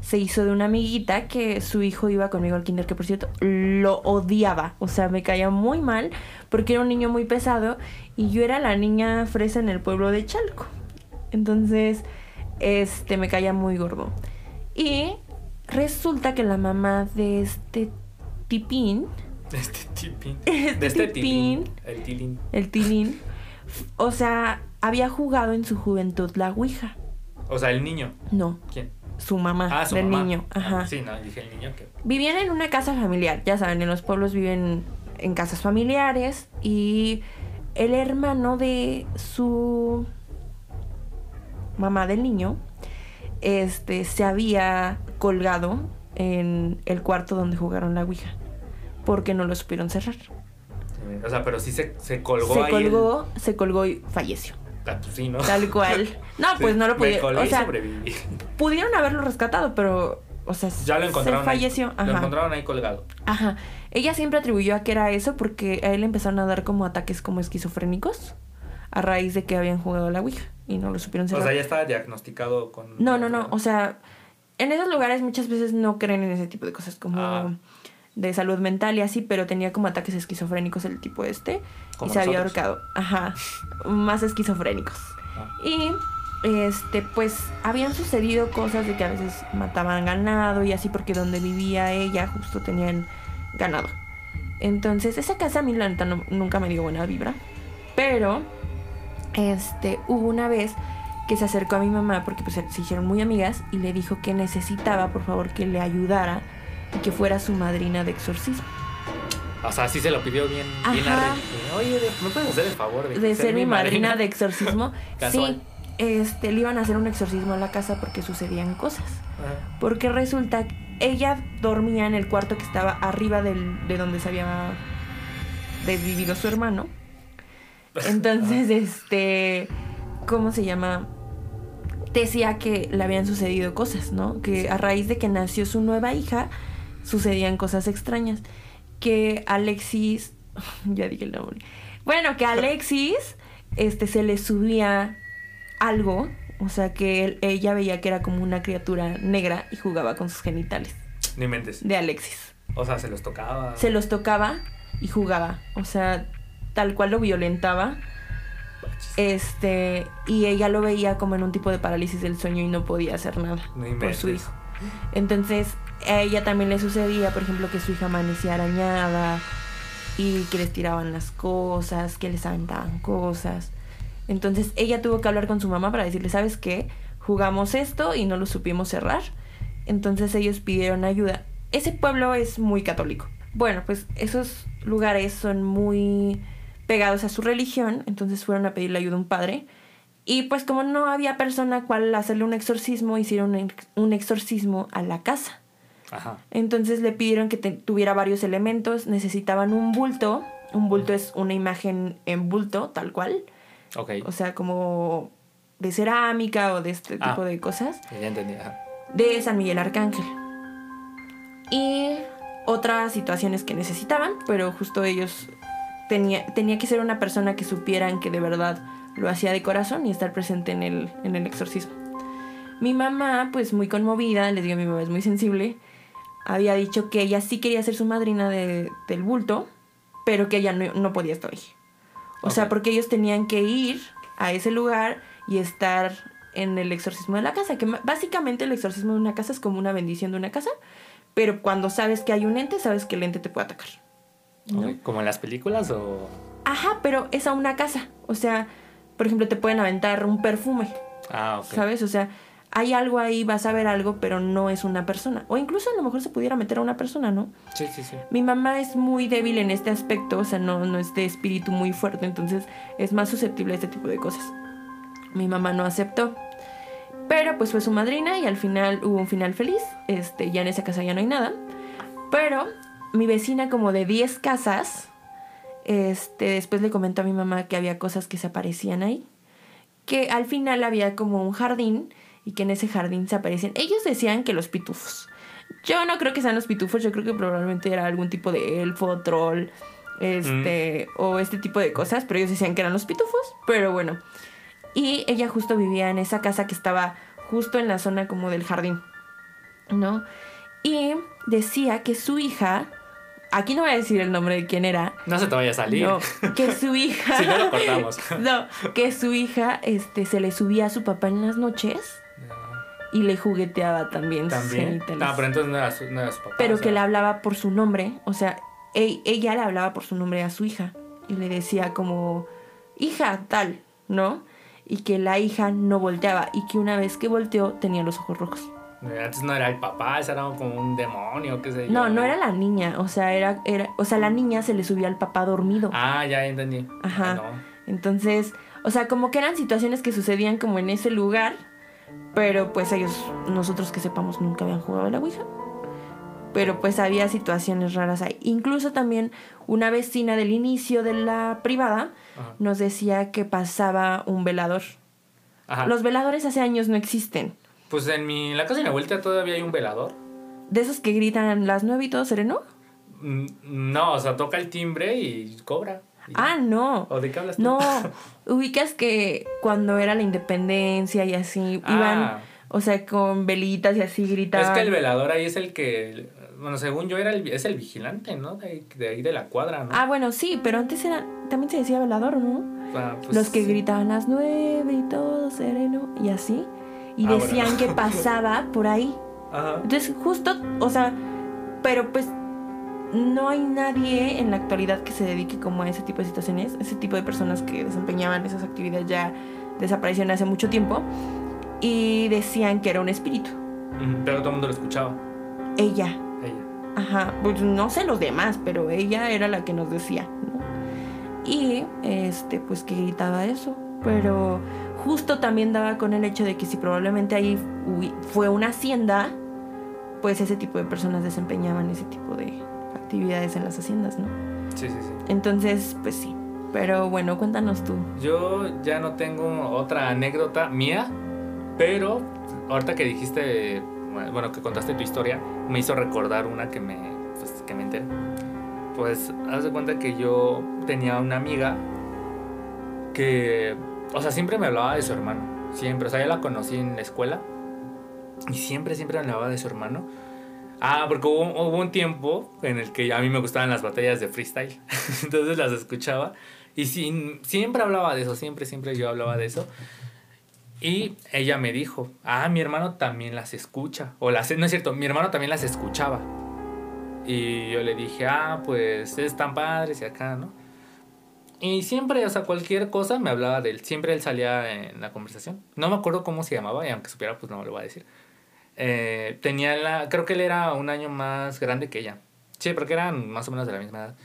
se hizo de una amiguita que su hijo iba conmigo al kinder, que por cierto lo odiaba. O sea, me caía muy mal porque era un niño muy pesado y yo era la niña fresa en el pueblo de Chalco. Entonces, este, me caía muy gordo. Y resulta que la mamá de este tipín, De este tipín. Este De este tipín. tipín. El tilín. el tilín, o sea, había jugado en su juventud la Ouija. O sea, el niño. No, ¿Quién? su mamá Ah, su del mamá. niño. Ajá. Sí, no, dije el niño que... Vivían en una casa familiar, ya saben, en los pueblos viven en casas familiares y el hermano de su mamá del niño este se había colgado en el cuarto donde jugaron la Ouija porque no lo supieron cerrar. O sea, pero sí se, se colgó se ahí el- colgó, se colgó y falleció. Ah, pues sí, ¿no? Tal cual. No, pues no lo pudieron. O sea, sobreviví. pudieron haberlo rescatado, pero, o sea, Ya lo encontraron se falleció. ahí. Lo Ajá. encontraron ahí colgado. Ajá. Ella siempre atribuyó a que era eso porque a él empezaron a dar como ataques como esquizofrénicos a raíz de que habían jugado a la Ouija y no lo supieron O cerrar. sea, ya estaba diagnosticado con... No, no, no. O sea, en esos lugares muchas veces no creen en ese tipo de cosas como Ah. de salud mental y así, pero tenía como ataques esquizofrénicos el tipo este y se había ahorcado. Ajá. Más esquizofrénicos. Ah. Y este, pues habían sucedido cosas de que a veces mataban ganado y así porque donde vivía ella justo tenían ganado. Entonces, esa casa a mí la neta no- nunca me dio buena vibra. Pero, este, hubo una vez que se acercó a mi mamá porque pues se hicieron muy amigas y le dijo que necesitaba, por favor, que le ayudara y que fuera su madrina de exorcismo. O sea, sí se lo pidió bien, bien Ajá. arre. Oye, ¿me puedes hacer el favor de, de ser mi madrina de exorcismo. Sí, este, le iban a hacer un exorcismo a la casa porque sucedían cosas. Ajá. Porque resulta que ella dormía en el cuarto que estaba arriba del, de donde se había desvivido su hermano. Entonces, este, ¿cómo se llama? Decía que le habían sucedido cosas, ¿no? Que a raíz de que nació su nueva hija, sucedían cosas extrañas. Que Alexis, ya dije el nombre. Bueno, que Alexis, este, se le subía algo, o sea que él- ella veía que era como una criatura negra y jugaba con sus genitales Ni mentes. de Alexis. O sea, se los tocaba. Se los tocaba y jugaba, o sea, tal cual lo violentaba. Este, y ella lo veía como en un tipo de parálisis del sueño y no podía hacer nada No por su hijo. Entonces, a ella también le sucedía, por ejemplo, que su hija amanecía arañada y que les tiraban las cosas, que les aventaban cosas. Entonces, ella tuvo que hablar con su mamá para decirle, ¿sabes qué? Jugamos esto y no lo supimos cerrar. Entonces, ellos pidieron ayuda. Ese pueblo es muy católico. Bueno, pues esos lugares son muy pegados a su religión, entonces fueron a pedirle ayuda a un padre Y pues como no había persona cual hacerle un exorcismo, hicieron un ex- un exorcismo a la casa. Ajá. Entonces le pidieron que te- tuviera varios elementos, necesitaban un bulto. Un bulto es una imagen en bulto, tal cual. Ok. O sea, como de cerámica o de este Ah. tipo de cosas. Ya entendí. Ajá. De San Miguel Arcángel. Y otras situaciones que necesitaban, pero justo ellos tenía, tenía que ser una persona que supieran que de verdad lo hacía de corazón y estar presente en el, en el exorcismo. Mi mamá, pues muy conmovida, les digo, mi mamá es muy sensible, había dicho que ella sí quería ser su madrina de- del bulto, pero que ella no, no podía estar ahí. O sea, porque ellos tenían que ir a ese lugar y estar en el exorcismo de la casa, que básicamente el exorcismo de una casa es como una bendición de una casa, pero cuando sabes que hay un ente, sabes que el ente te puede atacar. ¿Como en las películas o...? Ajá, pero es a una casa. O sea, por ejemplo, te pueden aventar un perfume, Ah, ok. ¿sabes? O sea, hay algo ahí, vas a ver algo, pero no es una persona. O incluso a lo mejor se pudiera meter a una persona, ¿no? Sí, sí, sí. Mi mamá es muy débil en este aspecto, o sea, no, no es de espíritu muy fuerte, entonces es más susceptible a este tipo de cosas. Mi mamá no aceptó. Pero pues fue su madrina y al final hubo un final feliz. Este, ya en esa casa ya no hay nada. Pero mi vecina como de 10 casas, este, después le comentó a mi mamá que había cosas que se aparecían ahí. Que al final había como un jardín y que en ese jardín se aparecían. Ellos decían que los pitufos. Yo no creo que sean los pitufos, yo creo que probablemente era algún tipo de elfo, troll, este, o este tipo de cosas, pero ellos decían que eran los pitufos, pero bueno. Y ella justo vivía en esa casa que estaba justo en la zona como del jardín, ¿no? Y decía que su hija, aquí no voy a decir el nombre de quién era, No se te vaya a salir. no, que su hija. Si no lo cortamos. no, que su hija este, se le subía a su papá en las noches y le jugueteaba también. sus También. genitales. Ah, pero entonces no era su, no era su papá. Pero o sea. que le hablaba por su nombre. O sea, ella le hablaba por su nombre a su hija. Y le decía como, hija, tal, ¿no? Y que la hija no volteaba. Y que una vez que volteó tenía los ojos rojos. Antes no era el papá, ese era como un demonio, qué sé yo. No, no era la niña. O sea, era, era, o sea, la niña se le subía al papá dormido. Ah, ya entendí. Ajá. Ah, no. Entonces, o sea, como que eran situaciones que sucedían como en ese lugar, pero pues ellos, nosotros que sepamos, nunca habían jugado a la Ouija. Pero pues había situaciones raras ahí. Incluso también una vecina del inicio de la privada Ajá. nos decía que pasaba un velador. Ajá. Los veladores hace años no existen. Pues en mi en la casa de mi vuelta todavía hay un velador. De esos que gritan las nueve y todo sereno. Mm, No, o sea, toca el timbre y cobra. Y ya. Ah, no. ¿O de qué hablas tú? No, ubicas que cuando era la independencia y así, Ah. iban, o sea, con velitas y así gritaban. Es que el velador ahí es el que. Bueno, según yo era el, es el vigilante, ¿no? De ahí de, ahí de la cuadra, ¿no? Ah, bueno, sí, pero antes era, también se decía velador, ¿no? Ah, pues, Los que sí. gritaban las nueve y todo sereno y así. Y Ah, decían bueno. que pasaba por ahí. Ajá. Entonces, justo, o sea, pero pues no hay nadie en la actualidad que se dedique como a ese tipo de situaciones. Ese tipo de personas que desempeñaban esas actividades ya desaparecieron hace mucho tiempo. Y decían que era un espíritu. Pero todo el mundo lo escuchaba. Ella. Ella. Ajá. Pues no sé los demás, pero ella era la que nos decía, ¿no? Y este, pues que gritaba eso. Pero justo también daba con el hecho de que si probablemente ahí fue una hacienda, pues ese tipo de personas desempeñaban ese tipo de actividades en las haciendas, ¿no? Sí, sí, sí. Entonces, pues sí. Pero bueno, cuéntanos tú. Yo ya no tengo otra anécdota mía, pero ahorita que dijiste, bueno, que contaste tu historia, me hizo recordar una que me, pues, que me enteré. Pues, haz de cuenta que yo tenía una amiga que, o sea, siempre me hablaba de su hermano, siempre, o sea, yo la conocí en la escuela y siempre, siempre me hablaba de su hermano. Ah, porque hubo, un tiempo en el que a mí me gustaban las batallas de freestyle, entonces las escuchaba y sin- siempre hablaba de eso, siempre, siempre yo hablaba de eso. Y ella me dijo, ah, mi hermano también las escucha. O no es cierto, mi hermano también las escuchaba. Y yo le dije, ah, pues es tan padres y acá, ¿no? Y siempre, o sea, cualquier cosa me hablaba de él. Siempre él salía en la conversación. No me acuerdo cómo se llamaba y aunque supiera, pues no me lo voy a decir. Eh, tenía la, creo que él era un año más grande que ella. Sí, porque eran más o menos de la misma edad.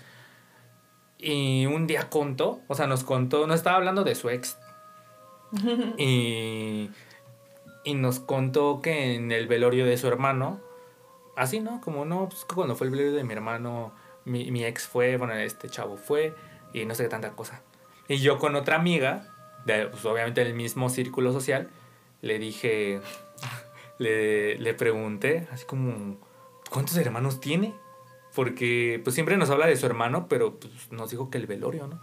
Y un día contó, o sea, nos contó, no estaba hablando de su ex. y, y nos contó que en el velorio de su hermano, así, ¿no? Como no, pues cuando fue el velorio de mi hermano, mi, mi ex fue, bueno, este chavo fue, y no sé qué tanta cosa. Y yo con otra amiga, de, pues obviamente del mismo círculo social, le dije, le, le pregunté, así como, ¿cuántos hermanos tiene? Porque pues siempre nos habla de su hermano, pero pues, nos dijo que el velorio, ¿no?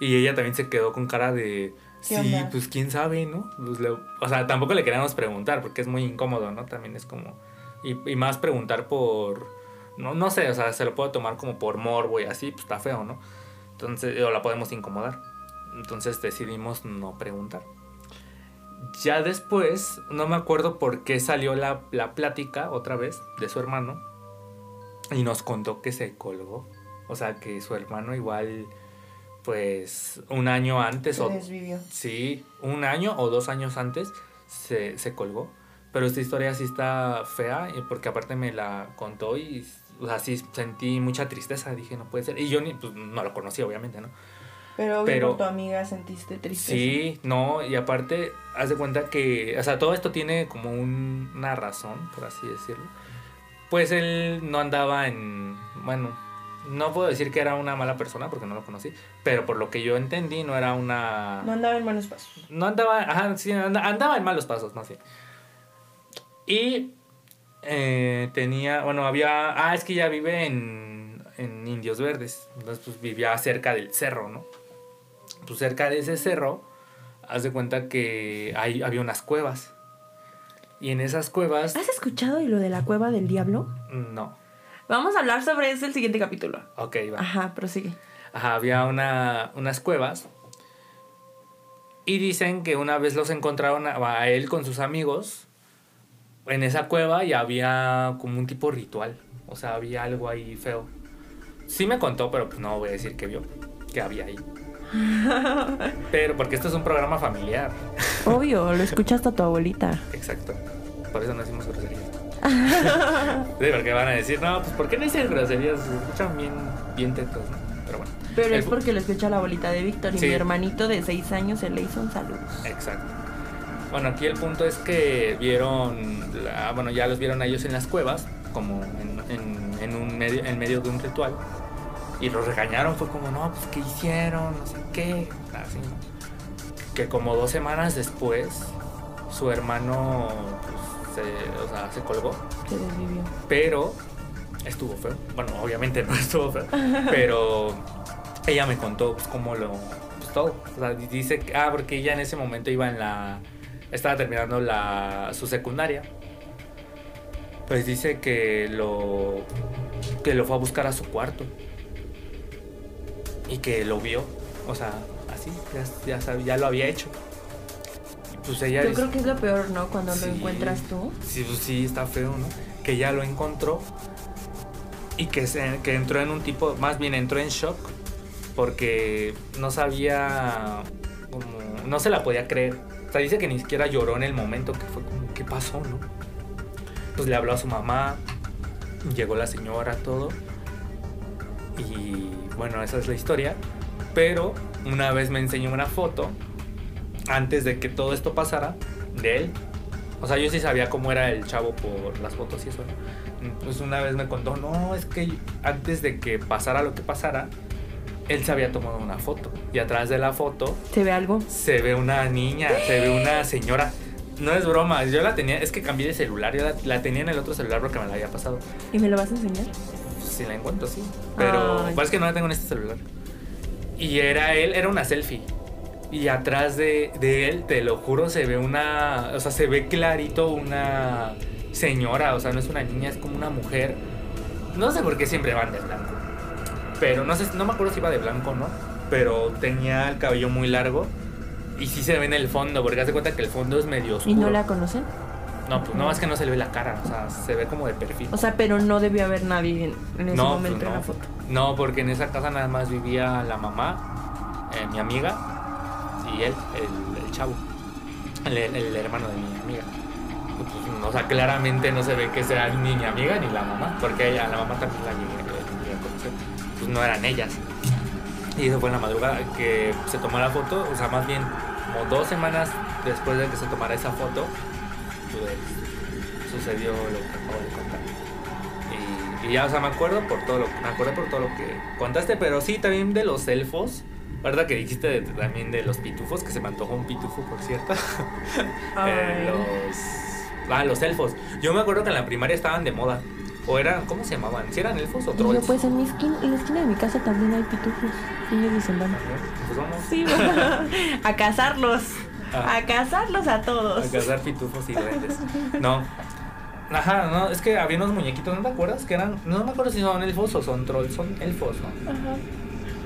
Y ella también se quedó con cara de, sí, ¿Qué onda? pues quién sabe, ¿no? Pues, le- o sea, tampoco le queríamos preguntar porque es muy incómodo, ¿no? También es como... Y, y más preguntar por... No, no sé, o sea, se lo puede tomar como por morbo y así, pues está feo, ¿no? Entonces, o la podemos incomodar. Entonces decidimos no preguntar. Ya después, no me acuerdo por qué salió la, la plática otra vez de su hermano y nos contó que se colgó. O sea, que su hermano igual, pues, un año antes Se o... desvivió. Sí, un año o dos años antes se, se colgó. Pero esta historia sí está fea, y porque aparte me la contó y, o sea, sí sentí mucha tristeza. Dije, no puede ser. Y yo ni, pues, no lo conocía, obviamente, ¿no? Pero, Pero- por tu amiga sentiste tristeza. Sí, no, y aparte, haz de cuenta que, o sea, todo esto tiene como un- una razón, por así decirlo. Pues él no andaba en, bueno, no puedo decir que era una mala persona porque no lo conocí, pero por lo que yo entendí no era una... No andaba en malos pasos. No andaba, ajá, sí, anda- andaba en malos pasos, no sé. Y eh, tenía, bueno, había, ah, es que ya vive en, en Indios Verdes, entonces pues vivía cerca del cerro, ¿no? Pues cerca de ese cerro, haz de cuenta que hay, había unas cuevas. Y en esas cuevas, ¿Has escuchado lo de la cueva del diablo? no, Vamos a hablar sobre eso el siguiente capítulo. ok, va. Ajá, prosigue. Ajá, había una, unas cuevas. Y dicen que una vez los encontraron a, a él con sus amigos en esa cueva y había como un tipo ritual. O sea, había algo ahí feo. Sí me contó, pero pues no voy a decir que vio, que había ahí. Pero porque esto es un programa familiar. Obvio, lo escuchaste a tu abuelita. Exacto. Por eso no decimos groserías. sí, porque van a decir, no, pues ¿por qué no dicen groserías? Se escuchan bien, bien tetos, ¿no? Pero bueno. Pero El es porque lo escucha la abuelita de Víctor y Sí. mi hermanito de 6 años se le hizo un saludo. Exacto. Bueno, aquí el punto es que vieron, la- bueno, ya los vieron a ellos en las cuevas, como en, en- en un medio, en medio de un ritual, y los regañaron, fue como, no, pues, ¿qué hicieron? No sé qué, así. Que como dos semanas después, su hermano, pues, se, o sea, se colgó, Se desvivió. pero estuvo feo. Bueno, obviamente no estuvo feo, pero ella me contó pues, cómo lo. Pues todo. O sea, dice que. Ah, porque ella en ese momento iba en la. Estaba terminando la, su secundaria. Pues dice que lo. Que lo fue a buscar a su cuarto. Y que lo vio. O sea, así. Ya, ya, ya lo había hecho. Pues ella Yo creo que es lo peor, ¿no? Cuando Sí. lo encuentras tú. Sí, pues sí, está feo, ¿no? Que ya lo encontró y que, se, que entró en un tipo, más bien entró en shock porque no sabía, como, no se la podía creer. O sea, dice que ni siquiera lloró en el momento, que fue como, ¿qué pasó, no? Pues le habló a su mamá, llegó la señora, todo. Y bueno, esa es la historia. Pero una vez me enseñó una foto, antes de que todo esto pasara, de él. O sea, yo sí sabía cómo era el chavo por las fotos y eso. ¿no? Pues una vez me contó, no, es que antes de que pasara lo que pasara, él se había tomado una foto. Y atrás de la foto ¿Se ve algo? se ve una niña, se ve una señora. No es broma, yo la tenía, es que cambié de celular, yo la, la tenía en el otro celular porque me la había pasado. ¿Y me lo vas a enseñar? Si la encuentro, sí. Pero Ay. pues es que no la tengo en este celular. Y era él, era una selfie. Y atrás de, de él, te lo juro, se ve una. O sea, se ve clarito una señora. O sea, no es una niña, es como una mujer. No sé por qué siempre van de blanco. Pero no sé, no me acuerdo si iba de blanco o no. Pero tenía el cabello muy largo. Y sí se ve en el fondo, porque hace cuenta que el fondo es medio oscuro. ¿Y no la conocen? No, pues no, es que no se le ve la cara. O sea, se ve como de perfil. O sea, pero no debió haber nadie en, en ese No, momento pues en no. la foto. No, porque en esa casa nada más vivía la mamá, eh, mi amiga y él, el, el chavo, el, el hermano de mi amiga. Pues, o sea, claramente no se ve que sea ni mi amiga ni la mamá, porque ella, la mamá también la llegué, no eran ellas. Y eso fue en la madrugada que se tomó la foto, o sea, más bien como dos semanas después de que se tomara esa foto, pues, sucedió lo que acabo de contar. Y, y ya, o sea, me acuerdo por todo lo que, me acuerdo por todo lo que contaste, pero sí, también de los elfos. ¿Verdad que dijiste de- también de los pitufos? Que se me antojó un pitufo, por cierto. Eh, los, ah, los elfos. Yo me acuerdo que en la primaria estaban de moda. O eran, ¿cómo se llamaban? ¿Si eran elfos o Y yo, trolls? pues en, mi esquina, en la esquina de mi casa también hay pitufos. Fines de semana. Pues vamos Sí, a cazarlos. Ah. A cazarlos a todos. a cazar pitufos y duendes. No. Ajá, no, es que había unos muñequitos, ¿no te acuerdas? Que eran, no me acuerdo si son elfos o son trolls, son elfos, ¿no? Ajá.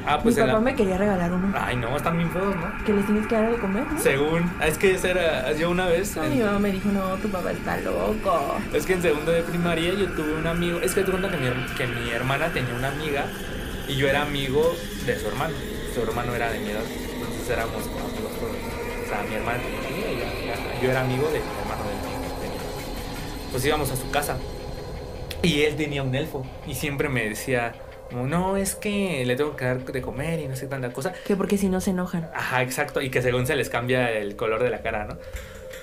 Ah, pues mi papá la- me quería regalar uno. Ay, no, están bien feos, ¿no? Que les tienes que dar de comer, ¿no? Según, es que esa era, yo una vez, No, en- mi mamá me dijo, no, tu papá está loco. es que en segundo de primaria yo tuve un amigo, es que te cuenta que mi, her- que mi hermana tenía una amiga y yo era amigo de su hermano, su hermano era de mi edad, entonces éramos como amigos todos. O sea, mi hermana tenía una amiga y yo, yo era amigo de mi hermano de, de mi edad. Pues íbamos a su casa y él tenía un elfo y siempre me decía, como, no, es que le tengo que dar de comer y no sé tanta cosa. Que porque si no se enojan. Ajá, exacto. Y que según se les cambia el color de la cara, ¿no?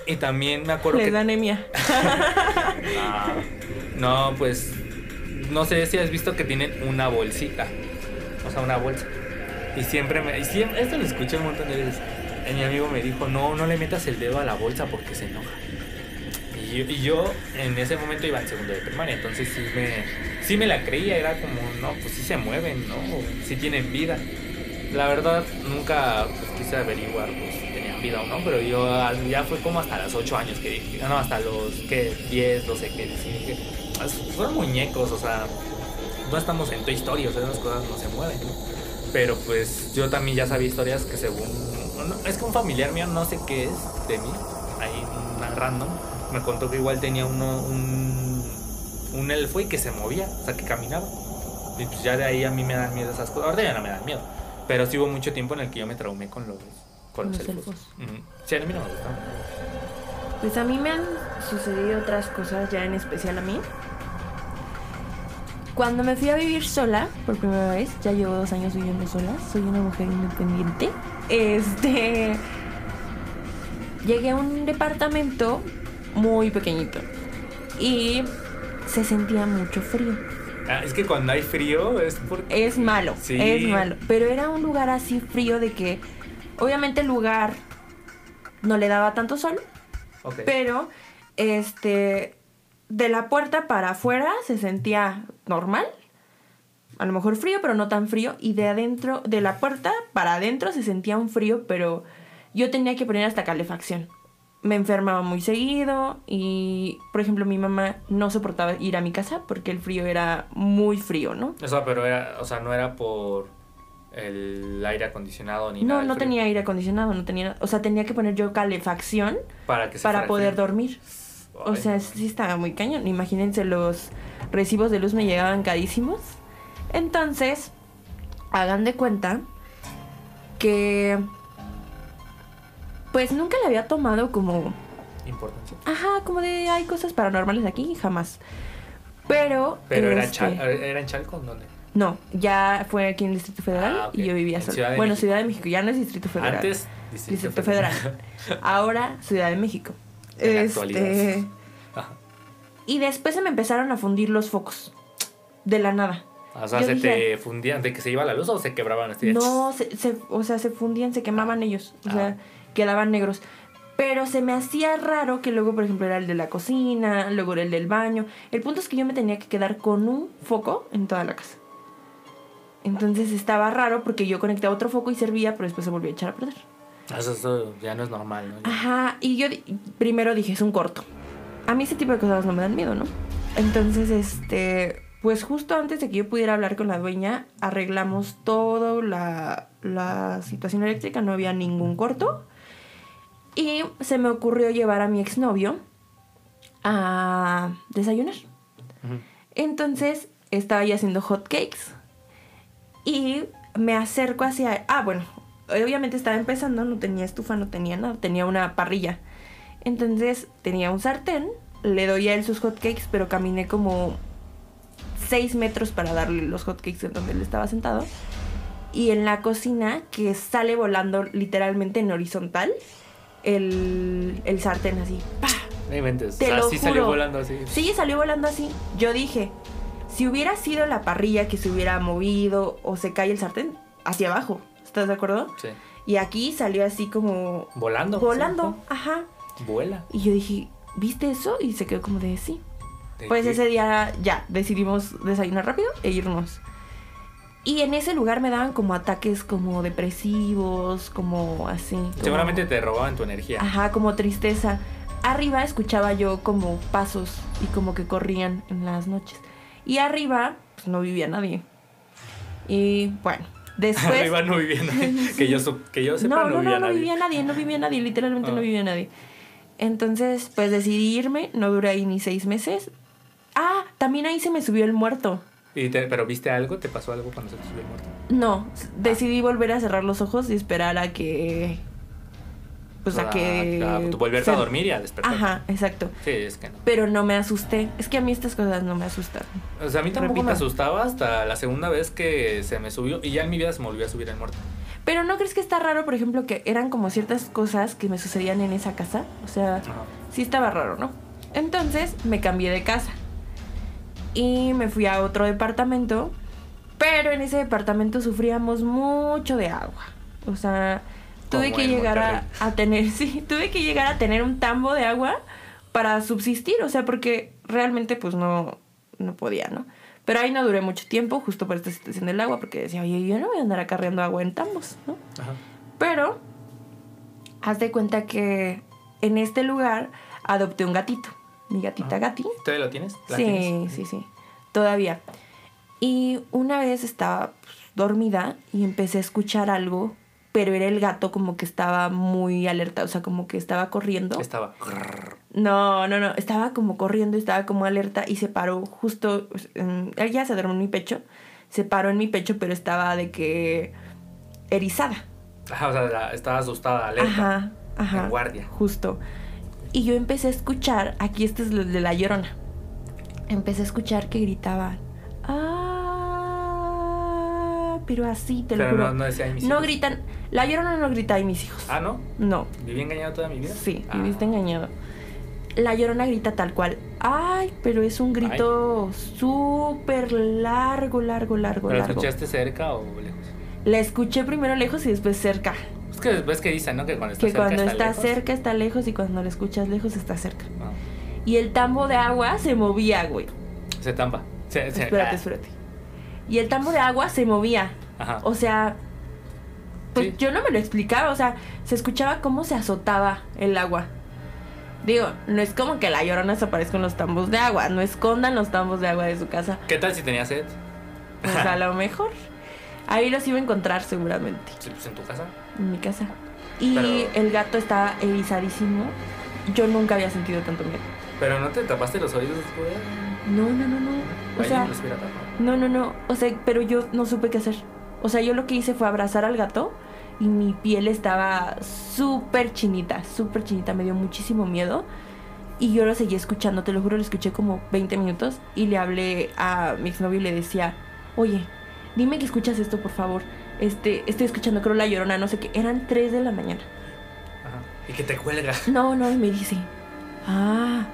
Y también me acuerdo Les que. da anemia. Ah, no, pues. No sé si has visto que tienen una bolsita. O sea, una bolsa. Y siempre me. Y siempre, esto lo escuché un montón de veces. Y mi amigo me dijo: No, no le metas el dedo a la bolsa porque se enoja. Y yo, y yo en ese momento iba en segundo de primaria. Entonces sí me, sí me la creía. Era como: No, pues sí se mueven, ¿no? Sí tienen vida. La verdad, nunca pues, quise averiguar pues, si tenían vida o no, pero yo ah, ya fue como hasta los 8 años que dije, no, hasta los que 10, 12 que dije, "Ah, son muñecos, o sea, no estamos en Toy Story, o sea, esas cosas no se mueven. Pero pues yo también ya sabía historias que según, no, es que un familiar mío, no sé qué es de mí, ahí una random, me contó que igual tenía uno, un, un elfo y que se movía, o sea, que caminaba. Y pues ya de ahí a mí me dan miedo esas cosas. Ahorita ya no me dan miedo. Pero sí hubo mucho tiempo en el que yo me traumé con los, con los, los elfos. elfos. Sí, a mí no me gustaban. Pues a mí me han sucedido otras cosas ya en especial a mí. Cuando me fui a vivir sola por primera vez, ya llevo dos años viviendo sola, soy una mujer independiente. Este. Llegué a un departamento muy pequeñito y se sentía mucho frío. Ah, es que cuando hay frío es porque... Es malo, Sí. es malo. Pero era un lugar así frío de que, obviamente, el lugar no le daba tanto sol, Ok. pero este de la puerta para afuera se sentía normal. A lo mejor frío, pero no tan frío. Y de adentro, de la puerta para adentro se sentía un frío, pero yo tenía que poner hasta calefacción. Me enfermaba muy seguido y, por ejemplo, mi mamá no soportaba ir a mi casa porque el frío era muy frío, ¿no? O sea, pero era, o sea, no era por el aire acondicionado ni No, nada. no frío. tenía aire acondicionado, no tenía, o sea, tenía que poner yo calefacción Para que se para poder dormir. O sea, sí estaba muy cañón. Imagínense, los recibos de luz me llegaban carísimos. Entonces, hagan de cuenta que pues nunca le había tomado como, Importancia. ajá, como de hay cosas paranormales aquí, jamás. Pero Pero era, este, Chal- era en Chalco, ¿en ¿dónde? no, ya fue aquí en el Distrito Federal Ah, y yo vivía En sola. Ciudad bueno, México. Ciudad de México, ya no es Distrito Federal. Antes, Distrito, Distrito Federal. Ahora Ciudad de México. En la Este, actualidad. Ajá. Y después se me empezaron a fundir los focos. De la nada. O sea, Yo ¿se dije- te fundían de que se iba la luz o se quebraban así? No, se, se- o sea, se fundían, se quemaban ellos. O sea, quedaban negros. Pero se me hacía raro que luego, por ejemplo, era el de la cocina, luego era el del baño. El punto es que yo me tenía que quedar con un foco en toda la casa. Entonces estaba raro porque yo conectaba otro foco y servía, pero después se volvió a echar a perder. Eso, eso ya no es normal, ¿no? Ajá, y yo di- primero dije, es un corto. A mí ese tipo de cosas no me dan miedo, ¿no? Entonces, este, pues justo antes de que yo pudiera hablar con la dueña, arreglamos toda la, la situación eléctrica, no había ningún corto. Y se me ocurrió llevar a mi exnovio a desayunar. Entonces, estaba ahí haciendo hot cakes. Y me acerco hacia... Ah, bueno, obviamente estaba empezando, no tenía estufa, no tenía nada, tenía una parrilla. Entonces tenía un sartén, le doy a él sus hotcakes, pero caminé como 6 metros para darle los hotcakes en donde él estaba sentado. y en la cocina que sale volando literalmente en horizontal el, el sartén así. ¡pa! No inventes. Te o sea, lo sí salió juro. volando así. Sí, salió volando así. Yo dije, si hubiera sido la parrilla que se hubiera movido o se cae el sartén, hacia abajo. ¿Estás de acuerdo? Sí. Y aquí salió así como Volando. volando. Ajá. Vuela. Y yo dije, ¿viste eso? Y se quedó como de sí. ¿De Pues qué? ese día ya decidimos desayunar rápido e irnos. Y en ese lugar me daban como ataques como depresivos, como así. como- Seguramente te robaban tu energía. Ajá, como tristeza. Arriba escuchaba yo como pasos y como que corrían en las noches. Y arriba, pues no vivía nadie. Y bueno, después... Arriba no vivía nadie. Que yo, que yo sepa, no, no, no, vivía no, no nadie. vivía nadie, no vivía nadie, literalmente Ah. no vivía nadie. Entonces, pues decidí irme, no duré ahí ni seis meses. Ah, también ahí se me subió el muerto. Y te- ¿Pero viste algo? ¿Te pasó algo cuando se te subió el muerto? No, decidí volver a cerrar los ojos y esperar a que... Pues a Ah, que... ah, tú volverte se- a dormir y a despertar. Ajá, exacto. Sí, es que no. Pero no me asusté. Es que a mí estas cosas no me asustan. O sea, a mí tampoco me Repito. asustaba hasta la segunda vez que se me subió. Y ya en mi vida se me volvió a subir el muerto. Pero ¿no crees que está raro, por ejemplo, que eran como ciertas cosas que me sucedían en esa casa? O sea, Ajá. sí estaba raro, ¿no? Entonces me cambié de casa. Y me fui a otro departamento. Pero en ese departamento sufríamos mucho de agua. O sea, tuve que llegar a tener, sí, tuve que llegar a tener un tambo de agua para subsistir. O sea, porque realmente pues no, no podía, ¿no? Pero ahí no duré mucho tiempo, justo por esta situación del agua, porque decía, oye, yo no voy a andar acarreando agua en tambos, ¿no? Ajá. Pero, haz de cuenta que en este lugar adopté un gatito. Mi gatita Gati. ¿Todavía lo tienes? ¿La Sí, tienes? sí, sí. Todavía. Y una vez estaba pues, dormida y empecé a escuchar algo, pero era el gato como que estaba muy alerta, o sea, como que estaba corriendo. Estaba. No, no, no, estaba como corriendo, estaba como alerta y se paró justo, pues, él ya se duerme en mi pecho, se paró en mi pecho, pero estaba de que erizada. Ajá, o sea, estaba asustada, alerta. Ajá, ajá. En guardia. Justo. Y yo empecé a escuchar, aquí este es el de la llorona. Empecé a escuchar que gritaban. Ah, pero así, te lo juro. no, no decía "Ay, mis No hijos". gritan. La llorona no grita ay mis hijos. Ah, ¿no? No. ¿Viví engañado toda mi vida? Sí, Ah. viviste engañado. La llorona grita tal cual. Ay, pero es un grito súper largo, largo, largo, ¿Pero la largo. escuchaste cerca o lejos? La escuché primero lejos y después cerca. Es que después que dicen, ¿no? Que cuando está Que cerca cuando está, está lejos. cerca está lejos y cuando la escuchas lejos está cerca. Ah, Y el tambo de agua se movía, güey. se tampa. Se, se- Espérate, ah, espérate. Y el tambo de agua se movía. Ajá. O sea, pues Sí. yo no me lo explicaba. O sea, se escuchaba cómo se azotaba el agua. Digo, no es como que la llorona se aparezca en los tambos de agua. No escondan los tambos de agua de su casa. ¿Qué tal si tenía sed? Pues a lo mejor. Ahí los iba a encontrar seguramente. Sí, pues en tu casa. En mi casa. Y Pero- el gato estaba erizadísimo. Yo nunca había sentido tanto miedo. Pero no te tapaste los oídos, güey. No, no, no, no. O sea. No, no, no. O sea, pero yo no supe qué hacer. O sea, yo lo que hice fue abrazar al gato y mi piel estaba súper chinita, súper chinita. Me dio muchísimo miedo. Y yo lo seguí escuchando, te lo juro, lo escuché como 20 minutos. Y le hablé a mi exnovio y le decía, oye, dime que escuchas esto, por favor. Este, estoy escuchando, creo, la llorona, no sé qué. Eran 3 de la mañana. Ajá. Y que te cuelga. No, no, y me dice, ah,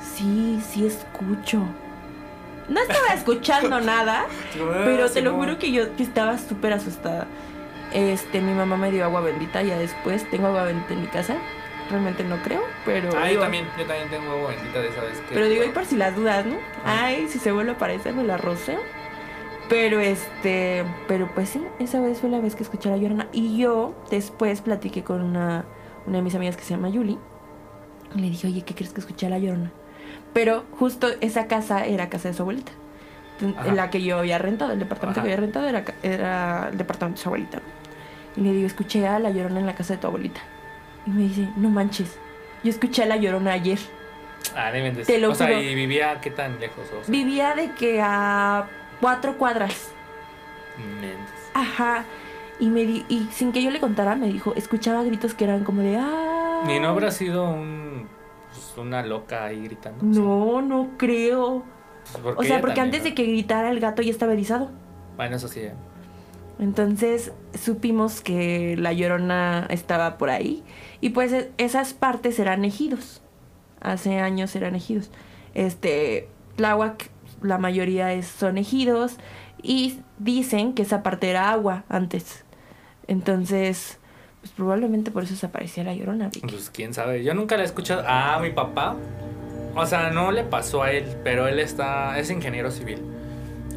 sí, sí escucho. No estaba escuchando nada, pero te lo juro que yo, yo estaba súper asustada. Este, mi mamá me dio agua bendita, ya después tengo agua bendita en mi casa. Realmente no creo, pero. Ah, yo digo- también, yo también tengo agua bendita de esa vez que. Pero digo, y por si las dudas, ¿no? Ay, si se vuelve a aparecer, me la roceo. Pero este, pero pues sí, esa vez fue la vez que escuché a la llorona. Y yo después platiqué con una, una de mis amigas que se llama Yuli. Y le dije, oye, ¿qué crees que escuché a la llorona? Pero justo esa casa era casa de su abuelita. Ajá. la que yo había rentado, el departamento Ajá. que había rentado era, era el departamento de su abuelita. Y le digo, escuché a la llorona en la casa de tu abuelita. Y me dice, no manches, yo escuché a la llorona ayer. Ah, no. Te lo O sea, y vivía qué tan lejos. O sea, Vivía de que a cuatro cuadras. inventes. Ajá. Y, me di- y sin que yo le contara, me dijo, escuchaba gritos que eran como de ah. Ni no habrá sido un, pues, una loca ahí gritando. No, no creo. pues, ¿por O sea, porque también, antes de que gritara el gato ya estaba erizado. Bueno, eso sí. eh. Entonces supimos que la llorona estaba por ahí y pues e- esas partes eran ejidos. Hace años eran ejidos. Este, Tláhuac, la mayoría es, son ejidos y dicen que esa parte era agua antes. Entonces, pues probablemente por eso se aparecía la llorona. Pues quién sabe, yo nunca la he escuchado. Ah, mi papá. O sea, no le pasó a él, pero él está, es ingeniero civil.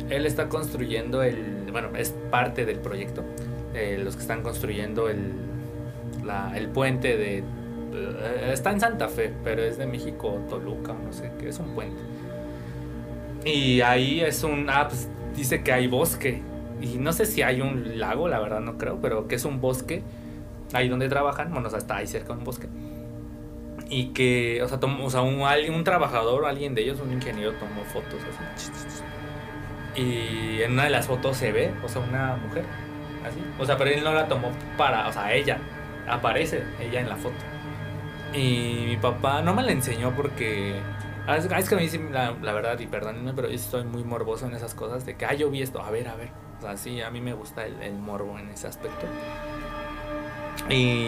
Él está construyendo el, bueno, es parte del proyecto. eh, los que están construyendo el, la- el puente de, eh, está en Santa Fe, pero es de México, Toluca, no sé qué, es un puente. Y ahí es un, ah, pues dice que hay bosque. Y no sé si hay un lago, la verdad no creo, pero que es un bosque ahí donde trabajan, bueno, o sea, está ahí cerca de un bosque. Y que, o sea, tomó- o sea un, un trabajador, alguien de ellos, un ingeniero, tomó fotos así. Y en una de las fotos se ve, o sea, una mujer, así. O sea, pero él no la tomó para, o sea, ella, aparece ella en la foto. Y mi papá no me la enseñó porque... ah, Es, es que a mí sí, la, la verdad, y perdónenme, pero yo estoy muy morboso en esas cosas de que, ah, yo vi esto, a ver, a ver. O sea, sí, a mí me gusta el, el morbo en ese aspecto. Y.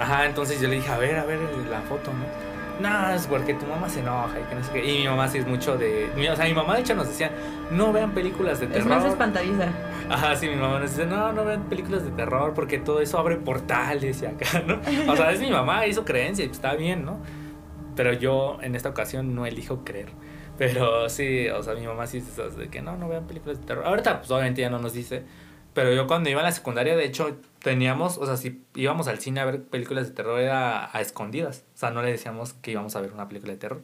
Ajá, entonces yo le dije, a ver, a ver la foto, ¿no? No, es porque tu mamá se enoja y que no sé qué. Y mi mamá sí es mucho de. O sea, mi mamá de hecho nos decía, no vean películas de Es terror. más espantadiza. Ajá, sí, mi mamá nos dice, no, no vean películas de terror porque todo eso abre portales y acá, ¿no? O sea, es mi mamá su creencia y pues, está bien, ¿no? Pero yo en esta ocasión no elijo creer. Pero sí, o sea, mi mamá sí dice de que no, no vean películas de terror. Ahorita, pues obviamente ya no nos dice. Pero yo cuando iba a la secundaria, de hecho, teníamos, o sea, si íbamos al cine a ver películas de terror era a escondidas. O sea, no le decíamos que íbamos a ver una película de terror.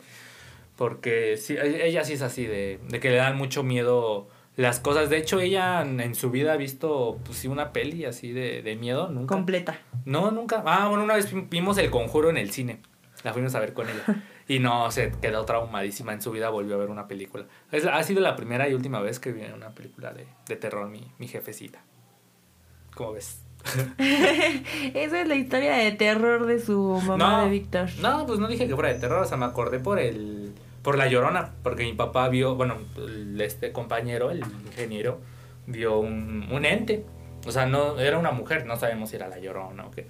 Porque sí, e- ella sí es así, de, de que le dan mucho miedo las cosas. De hecho, ella en, su vida ha visto, pues sí, una peli así de, de miedo. Nunca. Completa. No, nunca. Ah, bueno, una vez vi- vimos El Conjuro en el cine. La fuimos a ver con ella. Y no, se quedó traumadísima. En su vida volvió a ver una película. Es, ha sido la primera y última vez que vi una película de, de terror mi, mi jefecita. ¿Cómo ves? Esa es la historia de terror de su mamá de Víctor. No, pues no dije que fuera de terror. O sea, me acordé por el... Por La Llorona. Porque mi papá vio... Bueno, este compañero, el ingeniero, vio un, un ente. O sea, no... Era una mujer. No sabemos si era La Llorona o qué.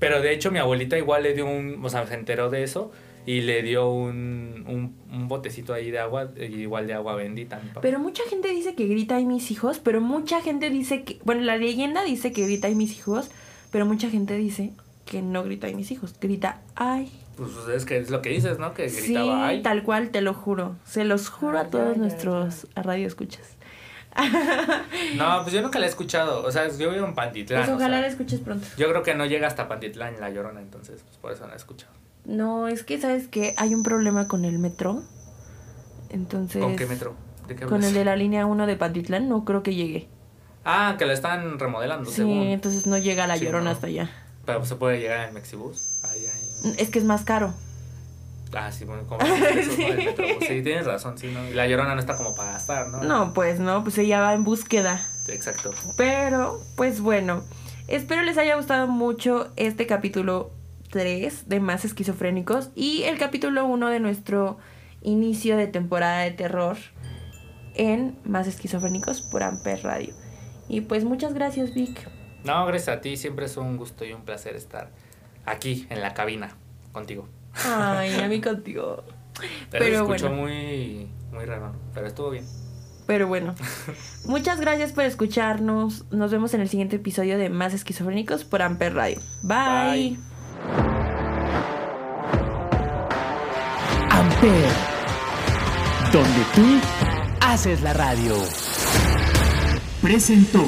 Pero de hecho mi abuelita igual le dio un, o sea, se enteró de eso y le dio un, un, un botecito ahí de agua, igual de agua bendita. a mi papá. Pero mucha gente dice que grita ay mis hijos, pero mucha gente dice que, bueno, la leyenda dice que grita ay mis hijos, pero mucha gente dice que no grita ay mis hijos, grita ay. Pues es que es lo que dices, ¿no? Que Sí, gritaba ay. tal cual, te lo juro. Se los juro a Ay, todos ay, nuestros radioescuchas. No, pues yo nunca la he escuchado. O sea, yo vivo en Pantitlán. Pues o ojalá sea, la escuches pronto. Yo creo que no llega hasta Pantitlán la llorona, entonces pues por eso no la he escuchado. No, es que sabes que hay un problema con el metro. Entonces. ¿Con qué metro? ¿De qué Con el de la línea 1 de Pantitlán, no creo que llegue. Ah, que la están remodelando, Sí, según. entonces no llega la Sí, llorona no. hasta allá. Pero se puede llegar en Mexibus. Ahí, ahí. Es que es más caro. Ah, sí, bueno, como eso, ¿no? El metro. Pues sí, tienes razón, sí, ¿no? Y la llorona no está como para gastar, ¿no? No, pues no, pues ella va en búsqueda. Exacto. Pero, pues bueno, espero les haya gustado mucho este capítulo 3 de Más Esquizofrénicos y el capítulo 1 de nuestro inicio de temporada de terror en Más Esquizofrénicos por Amper Radio. Y pues muchas gracias, Vic. No, gracias a ti, siempre es un gusto y un placer estar aquí en la cabina contigo. Ay, a mí contigo. Pero, Pero bueno. muy, muy raro, pero estuvo bien. Pero bueno, muchas gracias por escucharnos. Nos vemos en el siguiente episodio de Más Esquizofrénicos por Amper Radio. Bye. Bye. Amper, donde tú haces la radio. Presentó.